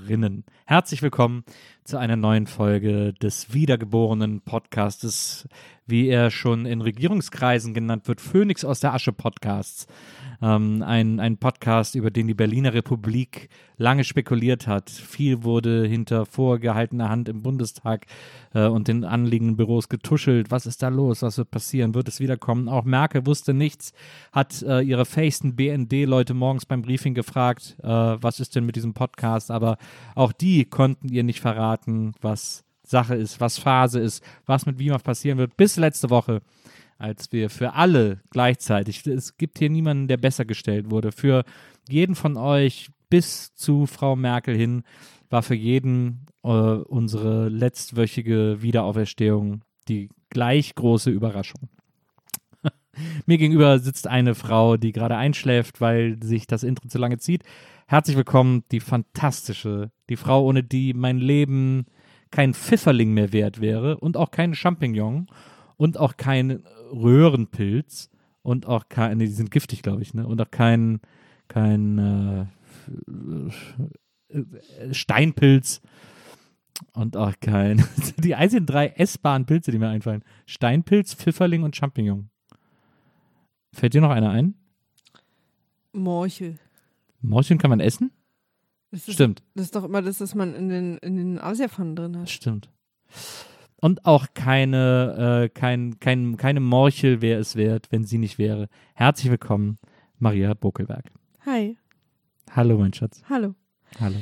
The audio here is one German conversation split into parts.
WIMAF-Zuhörerinnen. Herzlich willkommen zu einer neuen Folge des wiedergeborenen Podcastes, wie er schon in Regierungskreisen genannt wird, Phönix aus der Asche Podcasts. Ähm, ein, ein Podcast, über den die Berliner Republik lange spekuliert hat. Viel wurde hinter vorgehaltener Hand im Bundestag äh, und den anliegenden Büros getuschelt. Was ist da los? Was wird passieren? Wird es wiederkommen? Auch Merkel wusste nichts, hat äh, ihre feisten BND-Leute morgens beim Briefing gefragt, äh, was ist denn mit diesem Podcast? Aber auch die konnten ihr nicht verraten, was Sache ist, was Phase ist, was mit WIMAF passieren wird, bis letzte Woche als wir für alle gleichzeitig, es gibt hier niemanden, der besser gestellt wurde, für jeden von euch bis zu Frau Merkel hin, war für jeden äh, unsere letztwöchige Wiederauferstehung die gleich große Überraschung. Mir gegenüber sitzt eine Frau, die gerade einschläft, weil sich das Intro zu lange zieht. Herzlich willkommen, die fantastische, die Frau, ohne die mein Leben kein Pfifferling mehr wert wäre und auch kein Champignon und auch kein Röhrenpilz und auch kein, nee, die sind giftig, glaube ich, ne? Und auch kein, kein äh, äh, Steinpilz und auch kein, die einzigen drei essbaren Pilze, die mir einfallen. Steinpilz, Pfifferling und Champignon. Fällt dir noch einer ein? Morchel. Morcheln kann man essen? Das ist, Stimmt. Das ist doch immer das, was man in den, in den Asiapfannen drin hat. Stimmt. Und auch keine, äh, kein, kein, keine Morchel wäre es wert, wenn sie nicht wäre. Herzlich willkommen, Maria Bokelberg. Hi. Hallo, mein Schatz. Hallo. Hallo.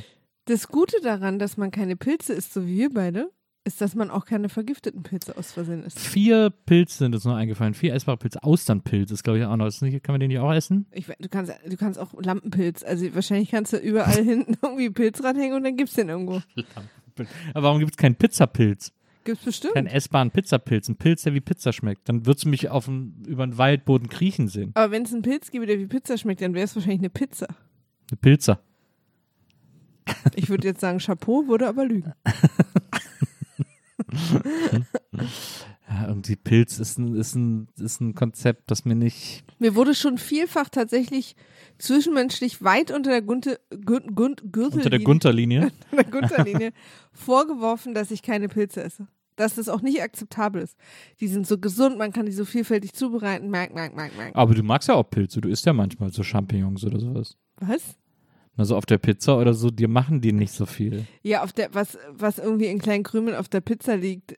Das Gute daran, dass man keine Pilze isst, so wie wir beide, ist, dass man auch keine vergifteten Pilze aus Versehen isst. Vier Pilze sind uns noch eingefallen. Vier essbare Pilze. Austernpilz ist, glaube ich, auch noch. Nicht, kann man den nicht auch essen? Ich, du, kannst, du kannst auch Lampenpilz, also wahrscheinlich kannst du überall hinten irgendwie Pilz ranhängen und dann gibt's den irgendwo. Aber warum gibt es keinen Pizzapilz? Gibt's bestimmt. Keinen essbaren Pizzapilz. Ein Pilz, der wie Pizza schmeckt. Dann würdest du mich auf dem, über den Waldboden kriechen sehen. Aber wenn es einen Pilz gäbe, der wie Pizza schmeckt, dann wäre es wahrscheinlich eine Pizza. Eine Pilzer. Ich würde jetzt sagen Chapeau, würde aber lügen. Ja, irgendwie Pilz ist ein, ist, ein, ist ein Konzept, das mir nicht. Mir wurde schon vielfach tatsächlich zwischenmenschlich weit unter der Gunte, Gun, Gun, Gürtellinie, Unter der Gunterlinie. der Gunterlinie vorgeworfen, dass ich keine Pilze esse. Dass das auch nicht akzeptabel ist. Die sind so gesund, man kann die so vielfältig zubereiten. Merk, merk, merk, merk. Aber du magst ja auch Pilze. Du isst ja manchmal so Champignons oder sowas. Was? Also auf der Pizza oder so, dir machen die nicht so viel. Ja, auf der, was, was irgendwie in kleinen Krümeln auf der Pizza liegt,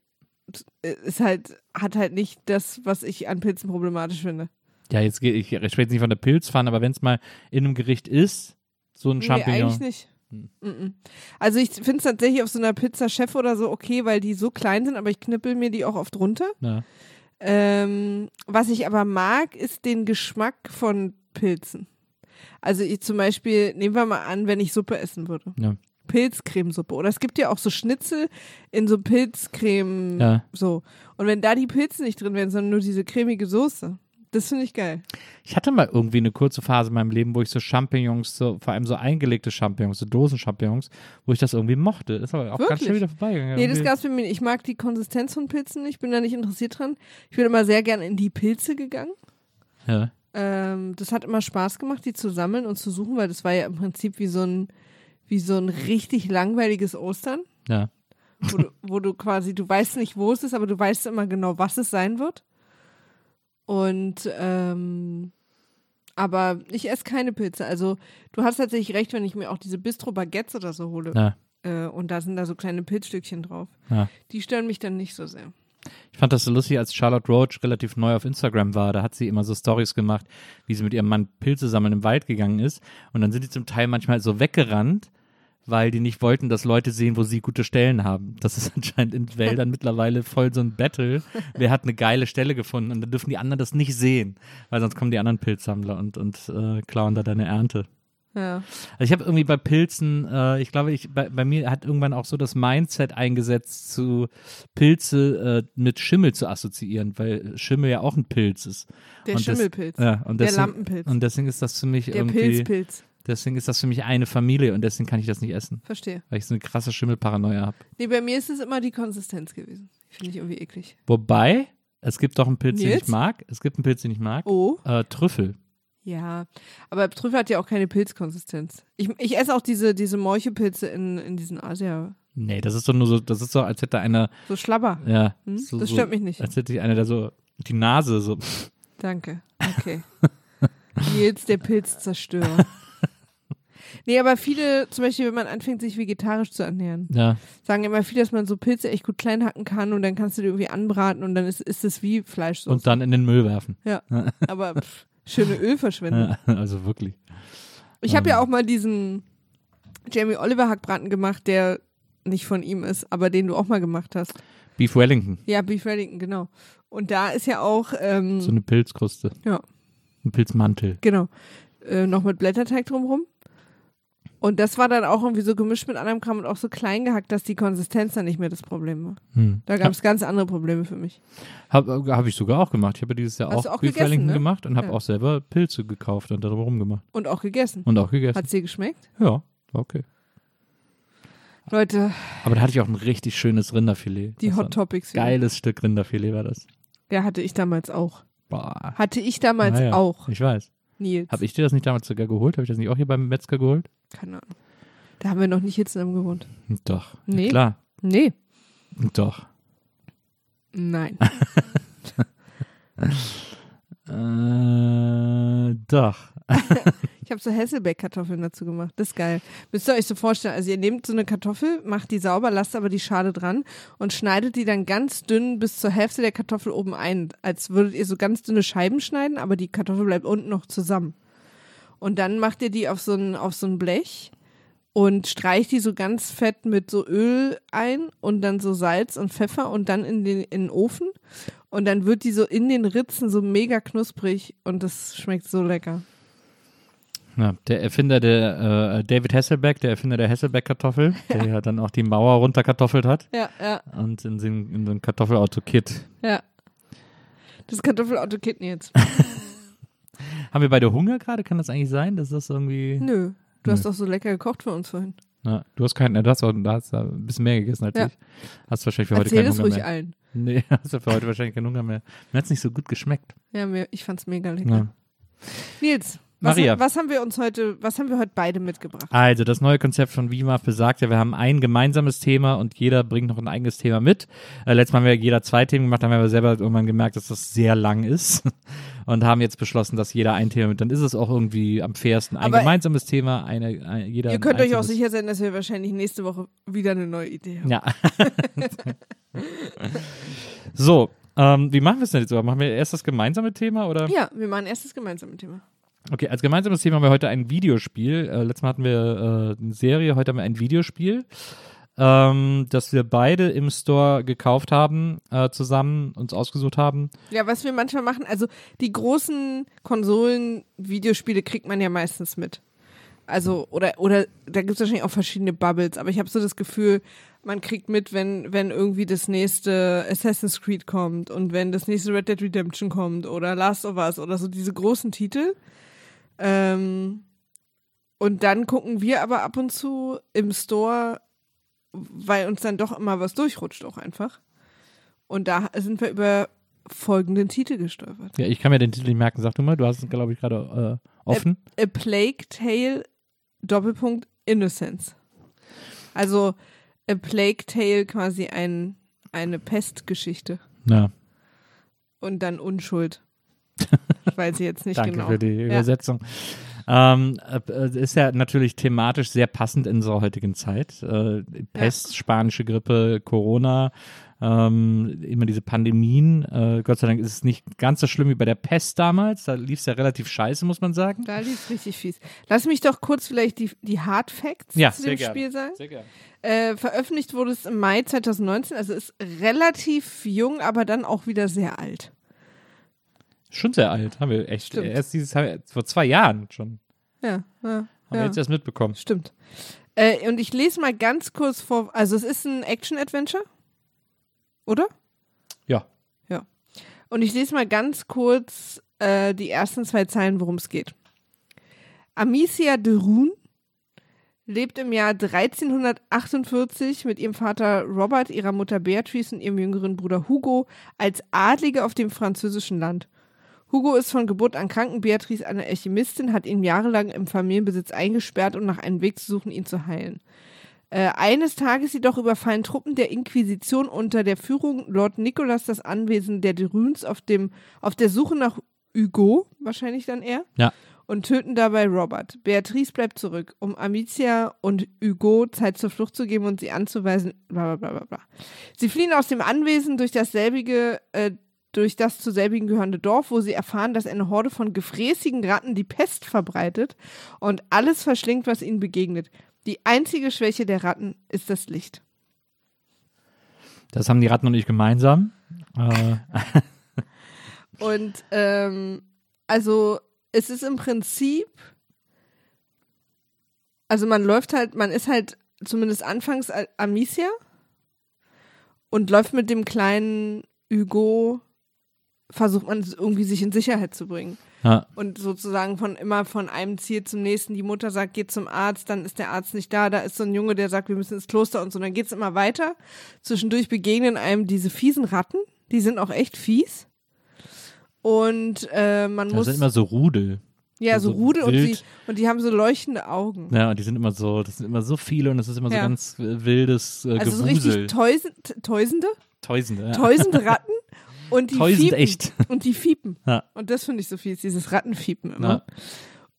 ist halt, hat halt nicht das, was ich an Pilzen problematisch finde. Ja, jetzt gehe ich, ich spreche jetzt nicht von der Pilzpfanne, aber wenn es mal in einem Gericht ist, so ein Nee, Champignon. eigentlich nicht. Hm. Also ich finde es tatsächlich auf so einer Pizza Chef oder so okay, weil die so klein sind, aber ich knippel mir die auch oft runter. Ja. Ähm, was ich aber mag, ist den Geschmack von Pilzen. Also ich zum Beispiel, nehmen wir mal an, wenn ich Suppe essen würde. Ja. Pilzcremesuppe. Oder es gibt ja auch so Schnitzel in so Pilzcreme, Ja. so. Und wenn da die Pilze nicht drin wären, sondern nur diese cremige Soße, das finde ich geil. Ich hatte mal irgendwie eine kurze Phase in meinem Leben, wo ich so Champignons, so, vor allem so eingelegte Champignons, so Dosen-Champignons, wo ich das irgendwie mochte. Ist aber auch ganz Wirklich? schnell wieder vorbeigegangen. Nee, das gab's mir nicht. Ich mag die Konsistenz von Pilzen nicht, bin da nicht interessiert dran. Ich bin immer sehr gern in die Pilze gegangen. ja. Ähm, das hat immer Spaß gemacht, die zu sammeln und zu suchen, weil das war ja im Prinzip wie so ein, wie so ein richtig langweiliges Ostern, ja. wo du, wo du quasi, du weißt nicht, wo es ist, aber du weißt immer genau, was es sein wird. Und ähm, aber ich esse keine Pilze. Also du hast tatsächlich recht, wenn ich mir auch diese Bistro Baguettes oder so hole. Ja. Äh, und da sind da so kleine Pilzstückchen drauf. Ja. Die stören mich dann nicht so sehr. Ich fand das so lustig, als Charlotte Roach relativ neu auf Instagram war. Da hat sie immer so Stories gemacht, wie sie mit ihrem Mann Pilze sammeln im Wald gegangen ist. Und dann sind die zum Teil manchmal so weggerannt, weil die nicht wollten, dass Leute sehen, wo sie gute Stellen haben. Das ist anscheinend in Wäldern mittlerweile voll so ein Battle. Wer hat eine geile Stelle gefunden? Und dann dürfen die anderen das nicht sehen, weil sonst kommen die anderen Pilzsammler und, und äh, klauen da deine Ernte. Ja. Also ich habe irgendwie bei Pilzen, äh, ich glaube, ich, bei, bei mir hat irgendwann auch so das Mindset eingesetzt, zu Pilze äh, mit Schimmel zu assoziieren, weil Schimmel ja auch ein Pilz ist. Der Und das- Schimmelpilz. Ja, und der deswegen, Lampenpilz. Und deswegen ist das für mich der irgendwie, Pilzpilz. Deswegen ist das für mich eine Familie und deswegen kann ich das nicht essen, Verstehe. weil ich so eine krasse Schimmelparanoia habe. Nee, bei mir ist es immer die Konsistenz gewesen. Finde ich irgendwie eklig. Wobei, es gibt doch einen Pilz, den Nils? ich mag. Es gibt einen Pilz, den ich mag. Oh. Äh, Trüffel. Ja, aber Trüffel hat ja auch keine Pilzkonsistenz. Ich, ich esse auch diese, diese Morchepilze in, in diesen Asia. Nee, das ist doch nur so, das ist so, als hätte einer, So Schlabber. ja, Hm? so, das so, stört mich nicht. als hätte ich einer, der so die Nase so Danke. Okay. Nils, der Pilzzerstörer. Nee, aber viele, zum Beispiel, wenn man anfängt, sich vegetarisch zu ernähren, Ja, sagen immer viele, dass man so Pilze echt gut klein hacken kann und dann kannst du die irgendwie anbraten und dann ist, ist es wie Fleischsoße. und dann in den Müll werfen. ja, aber pff, schöne Ölverschwendung. Ja, also wirklich. Ich habe ja Ähm. auch mal diesen Jamie Oliver Hackbraten gemacht, der nicht von ihm ist, aber den du auch mal gemacht hast. Beef Wellington, Ja, Beef Wellington, genau. Und da ist ja auch, ähm, so eine Pilzkruste. Ja. Ein Pilzmantel. genau, äh, noch mit Blätterteig drumrum. Und das war dann auch irgendwie so gemischt mit anderem Kram und auch so klein gehackt, dass die Konsistenz dann nicht mehr das Problem war. Hm. Da gab es ganz andere Probleme für mich. Habe hab ich sogar auch gemacht. Ich habe ja dieses Jahr Hast auch, auch Beef gegessen, ne? gemacht und habe Ja. auch selber Pilze gekauft und darum rumgemacht. Und auch gegessen. Und auch gegessen. Hat es dir geschmeckt? ja, okay. Leute, Aber da hatte ich auch ein richtig schönes Rinderfilet. die Das Hot Topics. Geiles Stück Rinderfilet war das. Ja, hatte ich damals auch. Boah. Hatte ich damals Naja, auch, Ich weiß. Nils. Habe ich dir das nicht damals sogar geholt? Habe ich das nicht auch hier beim Metzger geholt? Keine Ahnung. Da haben wir noch nicht hier zusammen gewohnt. Doch. Nee. Klar. Nee. Doch. Nein. Äh, doch. Ich habe so Hesselbeck-Kartoffeln dazu gemacht. Das ist geil. Müsst ihr euch so vorstellen, also ihr nehmt so eine Kartoffel, macht die sauber, lasst aber die Schale dran und schneidet die dann ganz dünn bis zur Hälfte der Kartoffel oben ein. Als würdet ihr so ganz dünne Scheiben schneiden, aber die Kartoffel bleibt unten noch zusammen. Und dann macht ihr die auf so ein, auf so ein Blech und streicht die so ganz fett mit so Öl ein und dann so Salz und Pfeffer und dann in den, in den Ofen. Und dann wird die so in den Ritzen so mega knusprig und das schmeckt so lecker. Ja, der Erfinder der äh, David Hasselbeck, der Erfinder der Hasselbeck-Kartoffel, der ja dann auch die Mauer runterkartoffelt hat Ja, ja, und in den, in den Kartoffelauto-Kit. ja. Das Kartoffelauto Kitten jetzt. Haben wir beide Hunger gerade? Kann das eigentlich sein? dass das irgendwie. Nö. Du Nö. hast doch so lecker gekocht für uns vorhin. Na, du hast keinen, du hast, auch, du hast ein bisschen mehr gegessen als Ja. ich. Hast wahrscheinlich für heute Erzähl keinen es Hunger ruhig mehr. allen. Nee, hast du für heute wahrscheinlich keinen Hunger mehr. Mir hat es nicht so gut geschmeckt. Ja, mir, ich fand's mega lecker. Ja. Nils, Maria. was haben wir uns heute, was haben wir heute beide mitgebracht? Also, das neue Konzept von WIMAF besagt ja, wir haben ein gemeinsames Thema und jeder bringt noch ein eigenes Thema mit. Äh, letztes Mal haben wir jeder zwei Themen gemacht, haben wir aber selber irgendwann gemerkt, dass das sehr lang ist und haben jetzt beschlossen, dass jeder ein Thema mit. Dann ist es auch irgendwie am fairsten. Ein Aber- gemeinsames Thema, eine, ein, jeder. Ihr könnt euch auch sicher sein, dass wir wahrscheinlich nächste Woche wieder eine neue Idee haben. Ja. so, ähm, wie machen wir es denn jetzt? Machen wir erst das gemeinsame Thema oder? Ja, wir machen erst das gemeinsame Thema. Okay, als gemeinsames Thema haben wir heute ein Videospiel. Äh, letztes Mal hatten wir äh, eine Serie, heute haben wir ein Videospiel, ähm, das wir beide im Store gekauft haben, äh, zusammen uns ausgesucht haben. Ja, was wir manchmal machen, also die großen Konsolen-Videospiele kriegt man ja meistens mit. Also, oder, oder da gibt es wahrscheinlich auch verschiedene Bubbles, aber ich habe so das Gefühl, man kriegt mit, wenn, wenn irgendwie das nächste Assassin's Creed kommt und wenn das nächste Red Dead Redemption kommt oder Last of Us oder so diese großen Titel. Ähm, und dann gucken wir aber ab und zu im Store, weil uns dann doch immer was durchrutscht auch einfach. Und da sind wir über folgenden Titel gestolpert. Ja, ich kann mir den Titel nicht merken. Sag du mal, du hast es, glaube ich, gerade äh, offen. A Plague Tale Doppelpunkt Innocence. Also A Plague Tale quasi ein, eine Pestgeschichte ja, und dann Unschuld. Ich weiß jetzt nicht danke genau. für die Ja. Übersetzung. Ähm, äh, ist ja natürlich thematisch sehr passend in unserer heutigen Zeit. Äh, Pest, spanische Grippe, Corona, ähm, immer diese Pandemien. Äh, Gott sei Dank ist es nicht ganz so schlimm wie bei der Pest damals. Da lief es ja relativ scheiße, muss man sagen. Da lief es richtig fies. Lass mich doch kurz vielleicht die, die Hard Facts Ja, zu dem gerne. Spiel sagen. Sehr gerne. Äh, veröffentlicht wurde es im Mai 2019, also ist relativ jung, aber dann auch wieder sehr alt. Schon sehr alt, haben wir echt. Stimmt. Erst dieses vor zwei Jahren schon. Ja, ja, Haben wir ja. jetzt erst mitbekommen. stimmt. Äh, und ich lese mal ganz kurz vor, also es ist ein Action-Adventure, oder? Ja. Ja. Und ich lese mal ganz kurz äh, die ersten zwei Zeilen, worum es geht. Amicia de Roon lebt im Jahr 1348 mit ihrem Vater Robert, ihrer Mutter Beatrice und ihrem jüngeren Bruder Hugo als Adlige auf dem französischen Land. Hugo ist von Geburt an krank und Beatrice eine Alchemistin, hat ihn jahrelang im Familienbesitz eingesperrt, um nach einem Weg zu suchen, ihn zu heilen. Äh, eines Tages jedoch überfallen Truppen der Inquisition unter der Führung Lord Nicholas das Anwesen der Deruns auf, dem, auf der Suche nach Hugo, wahrscheinlich dann er, Ja. und töten dabei Robert. Beatrice bleibt zurück, um Amicia und Hugo Zeit zur Flucht zu geben und sie anzuweisen, bla bla bla bla bla. Sie fliehen aus dem Anwesen durch dasselbige, äh, durch das zu selbigen gehörende Dorf, wo sie erfahren, dass eine Horde von gefräßigen Ratten die Pest verbreitet und alles verschlingt, was ihnen begegnet. Die einzige Schwäche der Ratten ist das Licht. Das haben die Ratten und ich gemeinsam. Äh, Und ähm, also es ist im Prinzip, also man läuft halt, man ist halt zumindest anfangs Amicia und läuft mit dem kleinen Hugo, versucht man irgendwie sich in Sicherheit zu bringen. ja. Und sozusagen von immer von einem Ziel zum nächsten. Die Mutter sagt, geht zum Arzt, dann ist der Arzt nicht da. Da ist so ein Junge, der sagt, wir müssen ins Kloster und so. Dann geht's immer weiter. Zwischendurch begegnen einem diese fiesen Ratten. Die sind auch echt fies. Und äh, man Das muss sind immer so Rudel. ja so so Rudel und, sie, und die haben so leuchtende Augen. Ja, und die sind immer so, das sind immer so viele und es ist immer so Ja. ganz äh, wildes äh, also so Gewusel. richtig täusend, täusende, Täusende. Ja. täusende Ratten und die fiepen. echt. Und die fiepen. Ja. Und das finde ich so fies, dieses Rattenfiepen immer. Ja.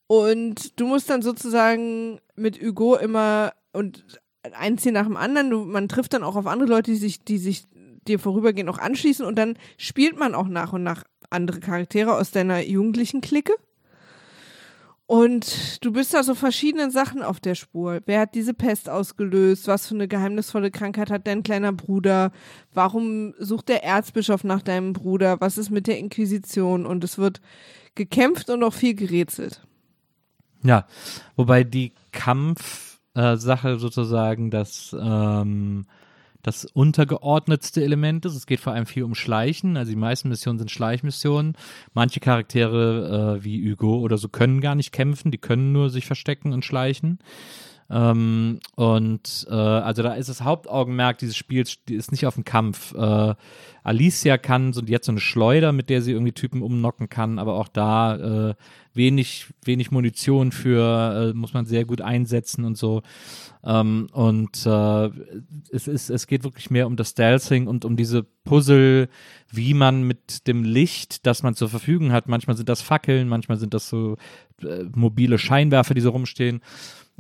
Und du musst dann sozusagen mit Hugo immer und ein Ziel nach dem anderen, du, man trifft dann auch auf andere Leute, die sich, die sich dir vorübergehend auch anschließen und dann spielt man auch nach und nach andere Charaktere aus deiner jugendlichen Clique. Und du bist da so verschiedenen Sachen auf der Spur. Wer hat diese Pest ausgelöst? Was für eine geheimnisvolle Krankheit hat dein kleiner Bruder? Warum sucht der Erzbischof nach deinem Bruder? Was ist mit der Inquisition? Und es wird gekämpft und auch viel gerätselt. Ja, wobei die Kampfsache sozusagen das, ähm, das untergeordnetste Element ist. Es geht vor allem viel um Schleichen. Also die meisten Missionen sind Schleichmissionen. Manche Charaktere äh, wie Hugo oder so können gar nicht kämpfen. Die können nur sich verstecken und schleichen. Ähm, und äh, also da ist das Hauptaugenmerk dieses Spiels ist nicht auf dem Kampf. Äh, Alicia kann so die so eine Schleuder, mit der sie irgendwie Typen umnocken kann, aber auch da äh, wenig wenig Munition für äh, muss man sehr gut einsetzen und so. Ähm, und äh, es ist es geht wirklich mehr um das Stealthing und um diese Puzzle, wie man mit dem Licht, das man zur Verfügung hat. Manchmal sind das Fackeln, manchmal sind das so äh, mobile Scheinwerfer, die so rumstehen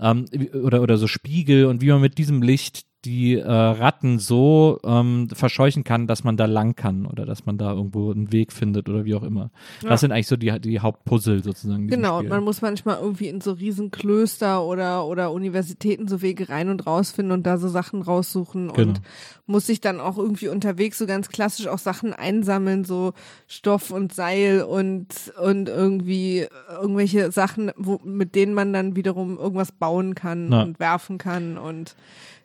ähm, oder, oder so Spiegel und wie man mit diesem Licht die äh, Ratten so ähm, verscheuchen kann, dass man da lang kann oder dass man da irgendwo einen Weg findet oder wie auch immer. Ja. Das sind eigentlich so die, die Hauptpuzzle sozusagen. Genau, und man muss manchmal irgendwie in so riesen Klöster oder, oder Universitäten so Wege rein und rausfinden und da so Sachen raussuchen Genau. und muss sich dann auch irgendwie unterwegs so ganz klassisch auch Sachen einsammeln, so Stoff und Seil und, und irgendwie irgendwelche Sachen, wo, mit denen man dann wiederum irgendwas bauen kann Ja. und werfen kann und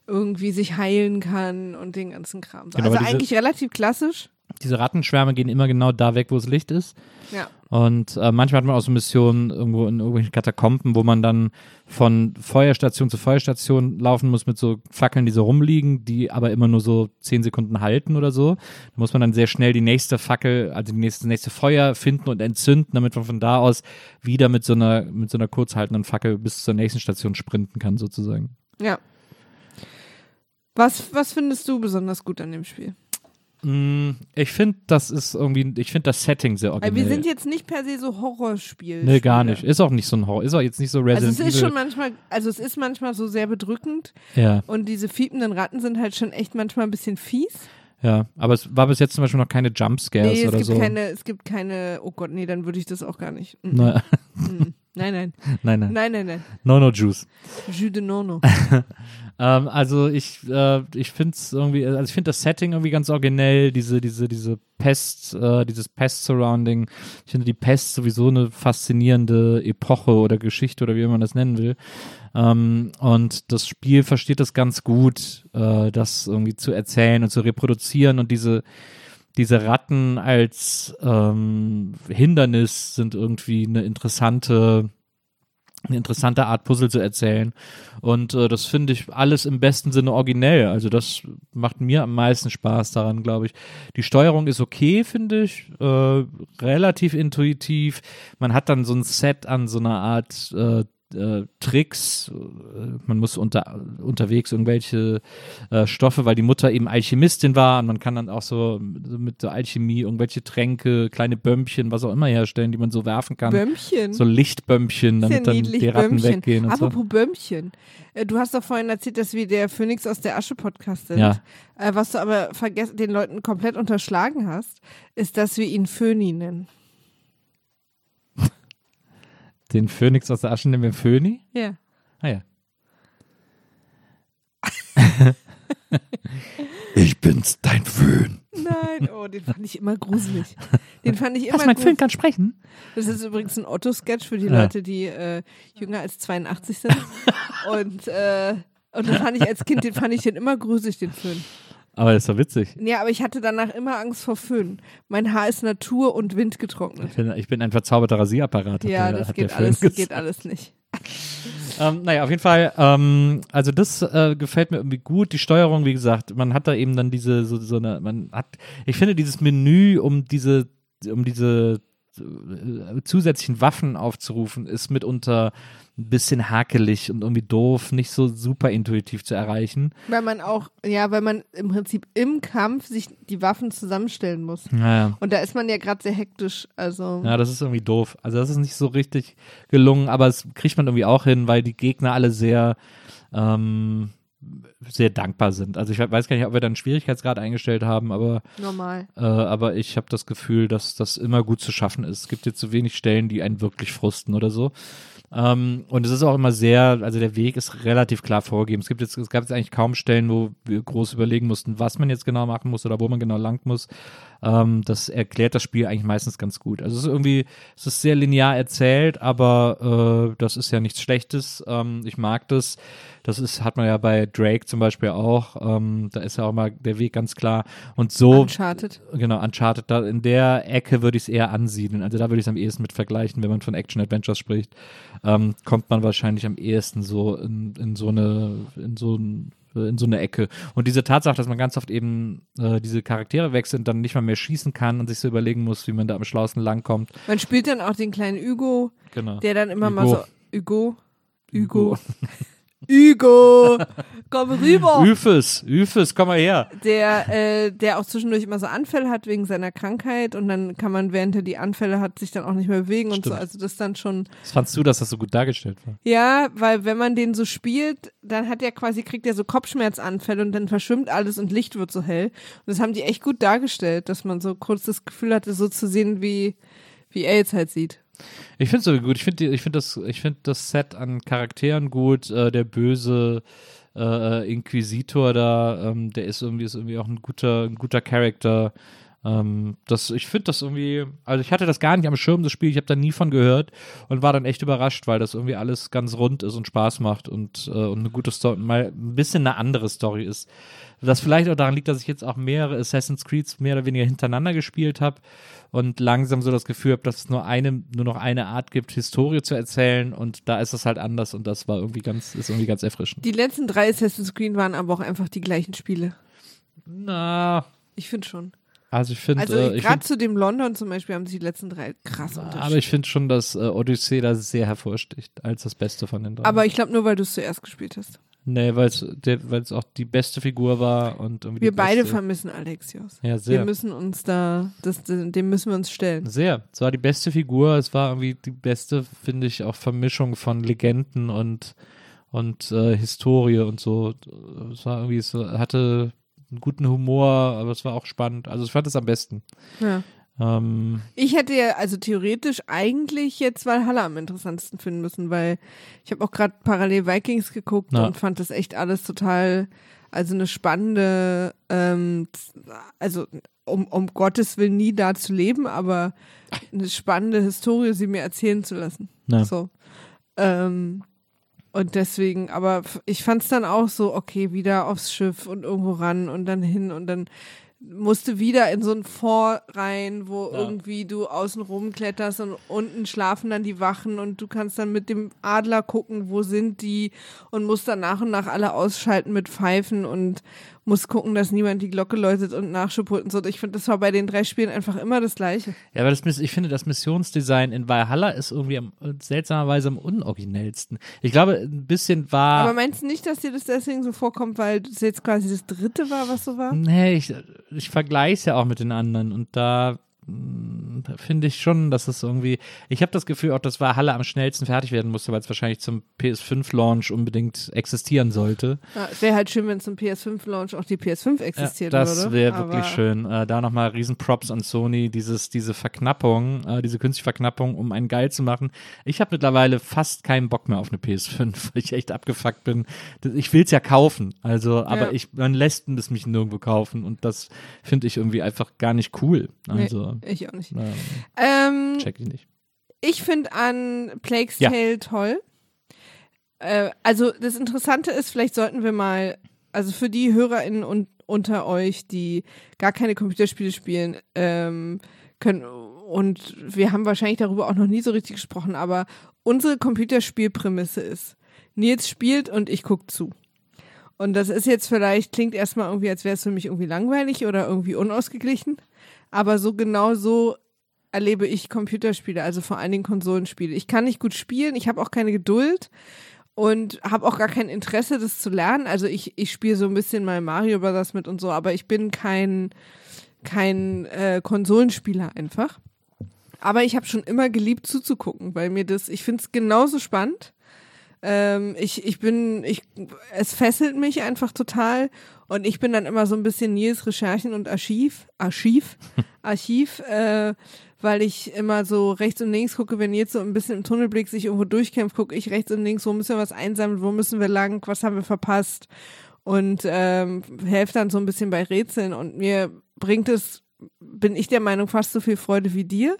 irgendwie sich heilen kann und den ganzen Kram. Genau, also diese- eigentlich relativ klassisch. Diese Rattenschwärme gehen immer genau da weg, wo das Licht ist. Ja. Und äh, manchmal hat man auch so Missionen irgendwo in irgendwelchen Katakomben, wo man dann von Feuerstation zu Feuerstation laufen muss mit so Fackeln, die so rumliegen, die aber immer nur so zehn Sekunden halten oder so. Da muss man dann sehr schnell die nächste Fackel, also die nächste, nächste Feuer finden und entzünden, damit man von da aus wieder mit so einer, mit so einer kurzhaltenden Fackel bis zur nächsten Station sprinten kann, sozusagen. Ja. Was, was findest du besonders gut an dem Spiel? Mm, Ich finde, das ist irgendwie, ich finde das Setting sehr originell. wir sind jetzt nicht per se so Horrorspiel. Nee, gar nicht. Ist auch nicht so ein Horror. Ist auch jetzt nicht so Also Resident es ist Evil. schon manchmal, also es ist manchmal so sehr bedrückend ja, und diese fiependen Ratten sind halt schon echt manchmal ein bisschen fies. ja. Aber es war bis jetzt zum Beispiel noch keine Jumpscares Nee, es oder gibt so. keine, es gibt keine, oh Gott, nee, dann würde ich das auch gar nicht. Mm, Nein, mm. Nein, nein, nein, nein. nein, nein, nein. No, no Juice. Jus de nono. Ähm, also ich, äh, ich finde es irgendwie, also ich finde das Setting irgendwie ganz originell, diese, diese, diese Pest, äh, dieses Pest-Surrounding. Ich finde die Pest sowieso eine faszinierende Epoche oder Geschichte oder wie man das nennen will. Ähm, und das Spiel versteht das ganz gut, äh, das irgendwie zu erzählen und zu reproduzieren und diese diese Ratten als ähm, Hindernis sind irgendwie eine interessante eine interessante Art Puzzle zu erzählen. Und äh, das finde ich alles im besten Sinne originell. Also das macht mir am meisten Spaß daran, glaube ich. Die Steuerung ist okay, finde ich. Äh, relativ intuitiv. Man hat dann so ein Set an so einer Art äh, äh, Tricks. Äh, Man muss unter, unterwegs irgendwelche äh, Stoffe, weil die Mutter eben Alchemistin war und man kann dann auch so, so mit der Alchemie irgendwelche Tränke, kleine Bömmchen, was auch immer herstellen, die man so werfen kann. Bömmchen. So ja damit dann die Ratten Bömmchen. weggehen und so. Apropos Bömmchen. Äh, Du hast doch vorhin erzählt, dass wir der Phoenix aus der Asche Podcast sind. Ja. Äh, Was du aber den Leuten komplett unterschlagen hast, ist, dass wir ihn Föni nennen. Den Phönix aus der Asche nehmen wir Phöni? Ja. Ah ja. ich bin's, dein Föhn. Nein, oh, den fand ich immer gruselig. Den fand ich immer Was, mein gruselig. Föhn kann sprechen? Das ist übrigens ein Otto-Sketch für die Ja. Leute, die äh, jünger als 82 sind. und, äh, und den fand ich als Kind, den fand ich den immer gruselig, den Föhn. Aber das war witzig. Ja, aber ich hatte danach immer Angst vor Föhn. Mein Haar ist Natur- und windgetrocknet. Ich bin, ich bin ein verzauberter Rasierapparat. Ja, der, das geht alles, gesagt. geht alles nicht. Ähm, naja, auf jeden Fall, ähm, also das äh, gefällt mir irgendwie gut. Die Steuerung, wie gesagt, man hat da eben dann diese, so, so eine, man hat, ich finde dieses Menü, um diese, um diese äh, zusätzlichen Waffen aufzurufen, ist mitunter ein bisschen hakelig und irgendwie doof, nicht so super intuitiv zu erreichen. Weil man auch, ja, weil man im Prinzip im Kampf sich die Waffen zusammenstellen muss. Naja. Und da ist man ja gerade sehr hektisch. Also, Ja, das ist irgendwie doof. Also das ist nicht so richtig gelungen, aber es kriegt man irgendwie auch hin, weil die Gegner alle sehr, ähm, sehr dankbar sind. Also ich weiß gar nicht, ob wir da einen Schwierigkeitsgrad eingestellt haben, aber, normal. äh, aber ich habe das Gefühl, dass das immer gut zu schaffen ist. Es gibt jetzt so wenig Stellen, die einen wirklich frusten oder so. Ähm, und es ist auch immer sehr, also der Weg ist relativ klar vorgegeben. Es gibt jetzt, es gab jetzt eigentlich kaum Stellen, wo wir groß überlegen mussten, was man jetzt genau machen muss oder wo man genau lang muss. Ähm, das erklärt das Spiel eigentlich meistens ganz gut. Also es ist irgendwie, es ist sehr linear erzählt, aber äh, das ist ja nichts Schlechtes. Ähm, ich mag das. Das ist, hat man ja bei Drake zum Beispiel auch. Ähm, da ist ja auch mal der Weg ganz klar. Und so, Uncharted. genau, Uncharted, da in der Ecke würde ich es eher ansiedeln. Also da würde ich es am ehesten mit vergleichen, wenn man von Action-Adventures spricht. Ähm, kommt man wahrscheinlich am ehesten so in, in so eine, in so ein in so eine Ecke. Und diese Tatsache, dass man ganz oft eben äh, diese Charaktere wechselt und dann nicht mal mehr schießen kann und sich so überlegen muss, wie man da am schlausten langkommt. Man spielt dann auch den kleinen Hugo, Genau. der dann immer mal Hugo. so. Hugo. Hugo. Hugo. Komm rüber. Üfes, Üfes, komm mal her. Der, äh, der auch zwischendurch immer so Anfälle hat wegen seiner Krankheit und dann kann man, während er die Anfälle hat, sich dann auch nicht mehr bewegen und so. Stimmt. Also das ist dann schon. Was fandst du, dass das so gut dargestellt war? Ja, weil wenn man den so spielt, dann hat er quasi, kriegt er so Kopfschmerzanfälle und dann verschwimmt alles und Licht wird so hell. Und das haben die echt gut dargestellt, dass man so kurz das Gefühl hatte, so zu sehen, wie, wie er jetzt halt sieht. Ich finde es gut. Ich finde ich find das, find das Set an Charakteren gut. Äh, der böse äh, Inquisitor da, ähm, der ist irgendwie, ist irgendwie auch ein guter, ein guter Charakter. Ähm, das, ich finde das irgendwie, also ich hatte das gar nicht am Schirm, das Spiel, ich habe da nie von gehört und war dann echt überrascht, weil das irgendwie alles ganz rund ist und Spaß macht und, äh, und eine gute Story, mal ein bisschen eine andere Story ist. Das vielleicht auch daran liegt, dass ich jetzt auch mehrere Assassin's Creeds mehr oder weniger hintereinander gespielt habe und langsam so das Gefühl habe, dass es nur eine, nur noch eine Art gibt, Historie zu erzählen und da ist es halt anders und das war irgendwie ganz, ist irgendwie ganz erfrischend. Die letzten drei Assassin's Creed waren aber auch einfach die gleichen Spiele. Na, Ich finde schon. Also ich finde, Also äh, gerade zu dem London zum Beispiel haben sich die letzten drei krass unterschieden. aber ich finde schon, dass äh, Odyssey da sehr hervorsticht als das Beste von den drei. Aber ich glaube nur, weil du es zuerst gespielt hast. Nee, weil es auch die beste Figur war und Wir beide beste. vermissen Alexios. Ja, Wir sehr. müssen uns da, das, dem müssen wir uns stellen. Sehr. Es war die beste Figur, es war irgendwie die beste, finde ich, auch Vermischung von Legenden und, und äh, Historie und so. Es war irgendwie, es hatte einen guten Humor, aber es war auch spannend. Also ich fand es am besten. Ja. Ähm, Ich hätte ja also theoretisch eigentlich jetzt Valhalla am interessantesten finden müssen, weil ich habe auch gerade parallel Vikings geguckt Ja. und fand das echt alles total, also eine spannende, ähm, also um, um Gottes Willen nie da zu leben, aber eine spannende Historie, sie mir erzählen zu lassen. Ja. So. Ähm, und deswegen, aber ich fand es dann auch so, okay, wieder aufs Schiff und irgendwo ran und dann hin und dann musste wieder in so ein Fort rein, wo Ja. irgendwie du außen rumkletterst und unten schlafen dann die Wachen und du kannst dann mit dem Adler gucken, wo sind die und musst dann nach und nach alle ausschalten mit Pfeifen und musst gucken, dass niemand die Glocke läutet und Nachschub holt und so. Ich finde, das war bei den drei Spielen einfach immer das Gleiche. ja, aber das, ich finde, das Missionsdesign in Valhalla ist irgendwie am, seltsamerweise am unoriginellsten. Ich glaube, ein bisschen war. Aber meinst du nicht, dass dir das deswegen so vorkommt, weil das jetzt quasi das dritte war, was so war? Nee, ich, ich vergleiche es ja auch mit den anderen und da finde ich schon, dass es irgendwie, ich habe das Gefühl auch, dass Valhalla am schnellsten fertig werden musste, weil es wahrscheinlich zum PS5-Launch unbedingt existieren sollte. Ja, es wäre halt schön, wenn zum PS5-Launch auch die PS5 existiert ja, das würde. wäre aber- wirklich schön. Äh, da nochmal Riesenprops an Sony, dieses, diese Verknappung, äh, diese künstliche Verknappung, um einen geil zu machen. Ich habe mittlerweile fast keinen Bock mehr auf eine PS5, weil ich echt abgefuckt bin. Das- Ich will es ja kaufen, also, aber Ja. ich, man lässt es mich nirgendwo kaufen und das finde ich irgendwie einfach gar nicht cool. Also, Nee, ich auch nicht. ähm, Ähm, check ich nicht. ich finde an Plague's Ja. Tale toll. Äh, also das Interessante ist, vielleicht sollten wir mal, also für die HörerInnen und, unter euch, die gar keine Computerspiele spielen, ähm, können, und wir haben wahrscheinlich darüber auch noch nie so richtig gesprochen, aber unsere Computerspielprämisse ist, Nils spielt und ich guck zu. Und das ist jetzt vielleicht, klingt erstmal irgendwie, als wäre es für mich irgendwie langweilig oder irgendwie unausgeglichen. Aber so genau so erlebe ich Computerspiele, also vor allen Dingen Konsolenspiele. Ich kann nicht gut spielen, ich habe auch keine Geduld und habe auch gar kein Interesse, das zu lernen. Also ich, ich spiele so ein bisschen mal Mario Brothers mit und so, aber ich bin kein, kein äh, Konsolenspieler einfach. Aber ich habe schon immer geliebt zuzugucken, weil mir das, ich finde es genauso spannend. Ähm, ich, ich bin, ich, es fesselt mich einfach total und ich bin dann immer so ein bisschen Nils Recherchen und Archiv, Archiv, Archiv, äh, weil ich immer so rechts und links gucke, wenn Nils so ein bisschen im Tunnelblick sich irgendwo durchkämpft, gucke ich rechts und links, wo müssen wir was einsammeln, wo müssen wir lang, was haben wir verpasst und ähm, helfe dann so ein bisschen bei Rätseln und mir bringt es, bin ich der Meinung, fast so viel Freude wie dir,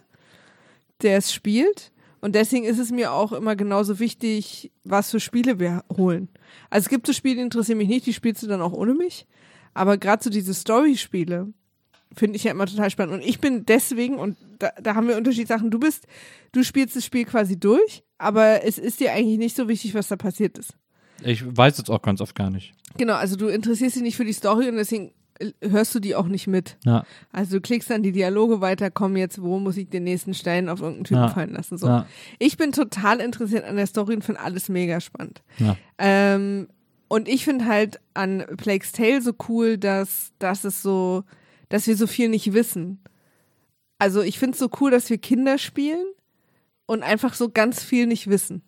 der es spielt. Und deswegen ist es mir auch immer genauso wichtig, was für Spiele wir holen. Also es gibt so Spiele, die interessieren mich nicht, die spielst du dann auch ohne mich. Aber gerade so diese Story-Spiele finde ich ja immer total spannend. Und ich bin deswegen, und da, da haben wir unterschiedliche Sachen, du bist, du spielst das Spiel quasi durch, aber es ist dir eigentlich nicht so wichtig, was da passiert ist. Ich weiß jetzt auch ganz oft gar nicht. Genau, also du interessierst dich nicht für die Story und deswegen hörst du die auch nicht mit. Ja, Also du klickst dann die Dialoge weiter, komm jetzt, wo muss ich den nächsten Stein auf irgendeinen Typen Ja. fallen lassen. So. ja, Ich bin total interessiert an der Story und finde alles mega spannend. Ähm, und ich finde halt an Plague's Tale so cool, dass, dass es so, dass wir so viel nicht wissen. Also ich finde es so cool, dass wir Kinder spielen und einfach so ganz viel nicht wissen.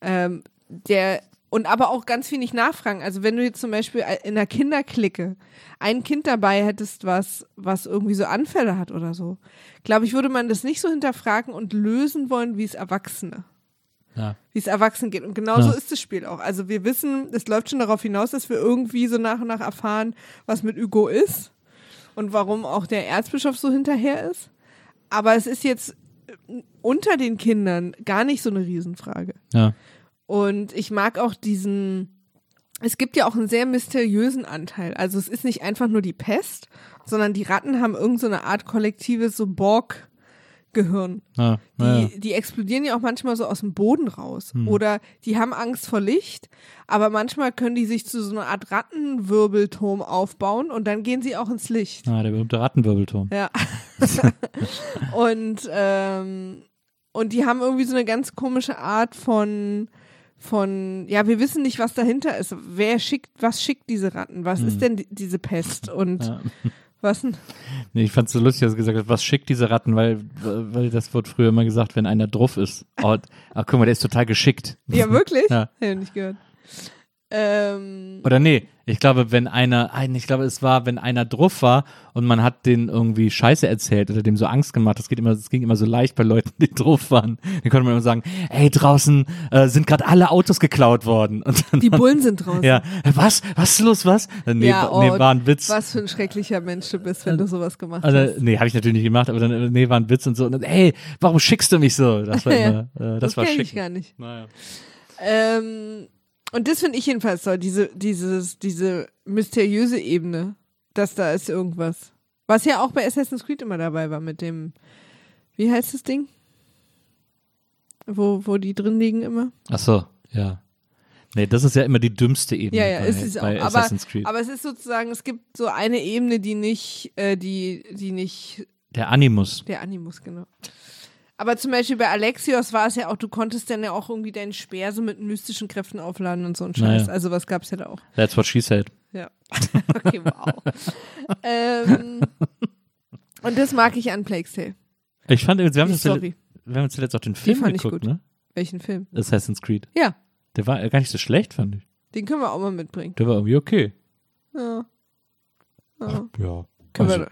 Ähm, der und aber auch ganz viel nicht nachfragen. Also wenn du jetzt zum Beispiel in einer Kinderklicke ein Kind dabei hättest, was, was irgendwie so Anfälle hat oder so, glaube ich, würde man das nicht so hinterfragen und lösen wollen, wie es Erwachsene ja. wie es Erwachsenen geht. Und genauso Ja. ist das Spiel auch. Also wir wissen, es läuft schon darauf hinaus, dass wir irgendwie so nach und nach erfahren, was mit Hugo ist und warum auch der Erzbischof so hinterher ist. Aber es ist jetzt äh, unter den Kindern gar nicht so eine Riesenfrage. ja. Und ich mag auch diesen, es gibt ja auch einen sehr mysteriösen Anteil. Also es ist nicht einfach nur die Pest, sondern die Ratten haben irgendeine so eine Art kollektives so Borg-Gehirn. ja. Die, ja. die explodieren ja auch manchmal so aus dem Boden raus. Hm. Oder die haben Angst vor Licht, aber manchmal können die sich zu so einer Art Rattenwirbelturm aufbauen und dann gehen sie auch ins Licht. Ah, der berühmte Rattenwirbelturm. Ja. und, ähm, und die haben irgendwie so eine ganz komische Art von, von, ja, wir wissen nicht, was dahinter ist. Wer schickt, was schickt diese Ratten? Was ist denn die, diese Pest? Und Hm. Ja. was denn? Nee, ich fand's so lustig, dass du gesagt hast, was schickt diese Ratten, weil, weil das wird früher immer gesagt, wenn einer drauf ist. Oh, ach, guck mal, der ist total geschickt. Ja, wirklich? Ja. Hab ich nicht gehört. Ähm, Oder nee, ich glaube, wenn einer, ein- ich glaube, es war, wenn einer drauf war und man hat den irgendwie Scheiße erzählt oder dem so Angst gemacht, das geht immer, das ging immer so leicht bei Leuten, die drauf waren. Dann konnte man immer sagen, ey, draußen äh, sind gerade alle Autos geklaut worden. Und dann, die Bullen sind draußen. ja, was? Was ist los, was? Äh, Nee, Ja, wa- nee oh, war ein Witz. Was für ein schrecklicher Mensch du bist, wenn du sowas gemacht Also, hast. nee, habe ich natürlich nicht gemacht, aber dann, äh, nee, war ein Witz und so. Und dann, ey, warum schickst du mich so? Das war immer, äh, das, Das war kenn ich schick. gar nicht. Naja. Ähm, und das finde ich jedenfalls toll, diese, dieses, diese mysteriöse Ebene, dass da ist irgendwas. Was ja auch bei Assassin's Creed immer dabei war mit dem, wie heißt das Ding? Wo, wo die drin liegen immer? Ach so, ja. Nee, das ist ja immer die dümmste Ebene Ja, ja, bei, es ist auch. bei Aber, Assassin's Creed. aber es ist sozusagen, es gibt so eine Ebene, die nicht, äh, die, die nicht Der Animus. Der Animus, genau. Aber zum Beispiel bei Alexios war es ja auch, du konntest dann ja auch irgendwie deinen Speer so mit mystischen Kräften aufladen und so ein Scheiß. Naja. Also was gab's ja da auch. That's what she said. Ja. Okay, wow. ähm, und das mag ich an Plague's Tale. Ich fand, wir haben, zuletzt, wir haben zuletzt auch den Film fand ich geguckt, gut. ne? Welchen Film? Assassin's Creed. Ja, Der war gar nicht so schlecht, fand ich. den können wir auch mal mitbringen. Der war irgendwie okay. Ja. ja. Ja. Können, Also, wir,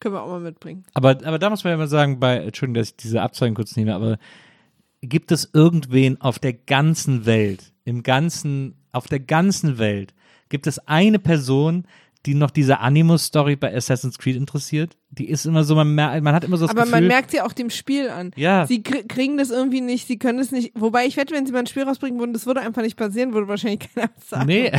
können wir auch mal mitbringen. aber, aber da muss man ja mal sagen, bei, Entschuldigung, dass ich diese Abzeugung kurz nehme, aber gibt es irgendwen auf der ganzen Welt, im ganzen, auf der ganzen Welt, gibt es eine Person, die noch diese Animus-Story bei Assassin's Creed interessiert? Die ist immer so, man, mer- man hat immer so das Aber Gefühl, man merkt sie auch dem Spiel an. Ja. Sie krie- kriegen das irgendwie nicht, sie können es nicht. Wobei ich wette, wenn sie mal ein Spiel rausbringen würden, das würde einfach nicht passieren, würde wahrscheinlich keiner sagen. nee,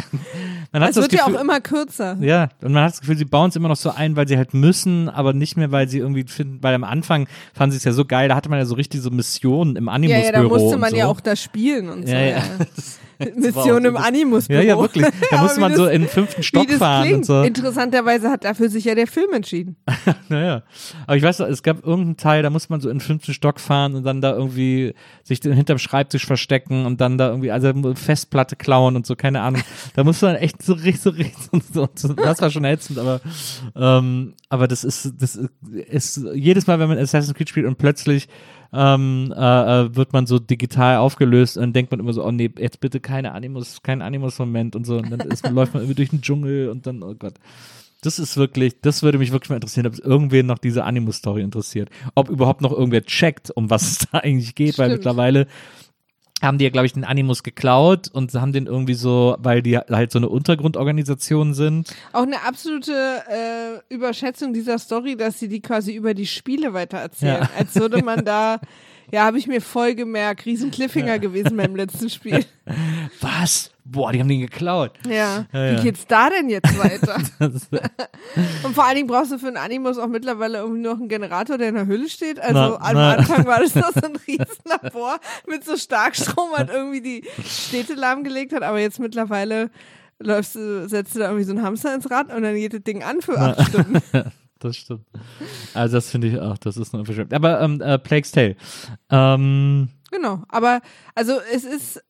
man hat Es so wird das ja Gefühl, auch immer kürzer. Ja, und man hat das Gefühl, sie bauen es immer noch so ein, weil sie halt müssen, aber nicht mehr, weil sie irgendwie finden, weil am Anfang fanden sie es ja so geil, da hatte man ja so richtig so Missionen im Ja, Animus-Büro. ja, da musste man so. ja auch da spielen und so. Ja, ja. Mission im Animus. Ja, ja, wirklich. Da musste man das- so in den fünften Stock fahren klingt. und so. Interessanterweise hat dafür sich ja der Film entschieden. Naja. Aber ich weiß es gab irgendeinen Teil, da musste man so in den fünften Stock fahren und dann da irgendwie sich hinterm Schreibtisch verstecken und dann da irgendwie, also Festplatte klauen und so, keine Ahnung. Da musste man echt so richtig, so richtig, so, so, das war schon ätzend, aber, ähm, aber das ist, das ist, jedes Mal, wenn man Assassin's Creed spielt und plötzlich ähm, äh, äh, wird man so digital aufgelöst und dann denkt man immer so, oh nee, jetzt bitte keine Animus, kein Animus-Moment und so und dann ist, läuft man irgendwie durch den Dschungel und dann, oh Gott. Das ist wirklich, das würde mich wirklich mal interessieren, ob es irgendwen noch diese Animus-Story interessiert. Ob überhaupt noch irgendwer checkt, um was es da eigentlich geht, weil Stimmt. mittlerweile haben die ja, glaube ich, den Animus geklaut und haben den irgendwie so, weil die halt so eine Untergrundorganisation sind. Auch eine absolute äh, Überschätzung dieser Story, dass sie die quasi über die Spiele weitererzählen. Ja. Als würde man da, ja, habe ich mir voll gemerkt, riesen Cliffhanger gewesen beim letzten Spiel. Was? Boah, die haben den geklaut. Ja. Ja, ja. Wie geht's da denn jetzt weiter? Und vor allen Dingen brauchst du für einen Animus auch mittlerweile irgendwie noch einen Generator, der in der Hülle steht. Also Na, am na. Anfang war das noch so ein Riesenlabor mit so Starkstrom, was irgendwie die Städte lahmgelegt hat. Aber jetzt mittlerweile läufst du, setzt du da irgendwie so einen Hamster ins Rad und dann geht das Ding an für acht Stunden. das stimmt. Also das finde ich auch, das ist eine Unverschämtheit. Aber ähm, äh, Plague's Tale. Ähm, Genau. Aber also es ist.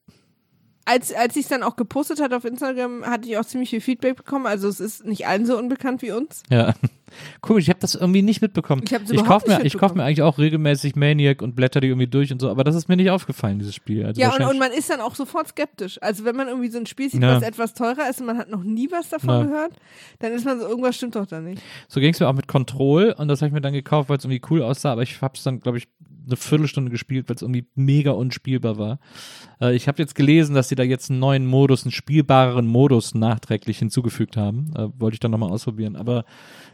Als, als ich es dann auch gepostet hat auf Instagram, hatte ich auch ziemlich viel Feedback bekommen. Also es ist nicht allen so unbekannt wie uns. ja. Komisch, ich habe das irgendwie nicht mitbekommen. Ich ich überhaupt kauf mir, ich kauf mir eigentlich auch regelmäßig Maniac und blätter die irgendwie durch und so, aber das ist mir nicht aufgefallen, dieses Spiel. Also Ja, und, und man ist dann auch sofort skeptisch. Also wenn man irgendwie so ein Spiel sieht, Ja. was etwas teurer ist und man hat noch nie was davon Ja. gehört, dann ist man so, irgendwas stimmt doch da nicht. So ging es mir auch mit Control und das habe ich mir dann gekauft, weil es irgendwie cool aussah, aber ich habe es dann, glaube ich, eine Viertelstunde gespielt, weil es irgendwie mega unspielbar war. Äh, ich habe jetzt gelesen, dass sie da jetzt einen neuen Modus, einen spielbareren Modus nachträglich hinzugefügt haben. Äh, wollte ich dann nochmal ausprobieren. Aber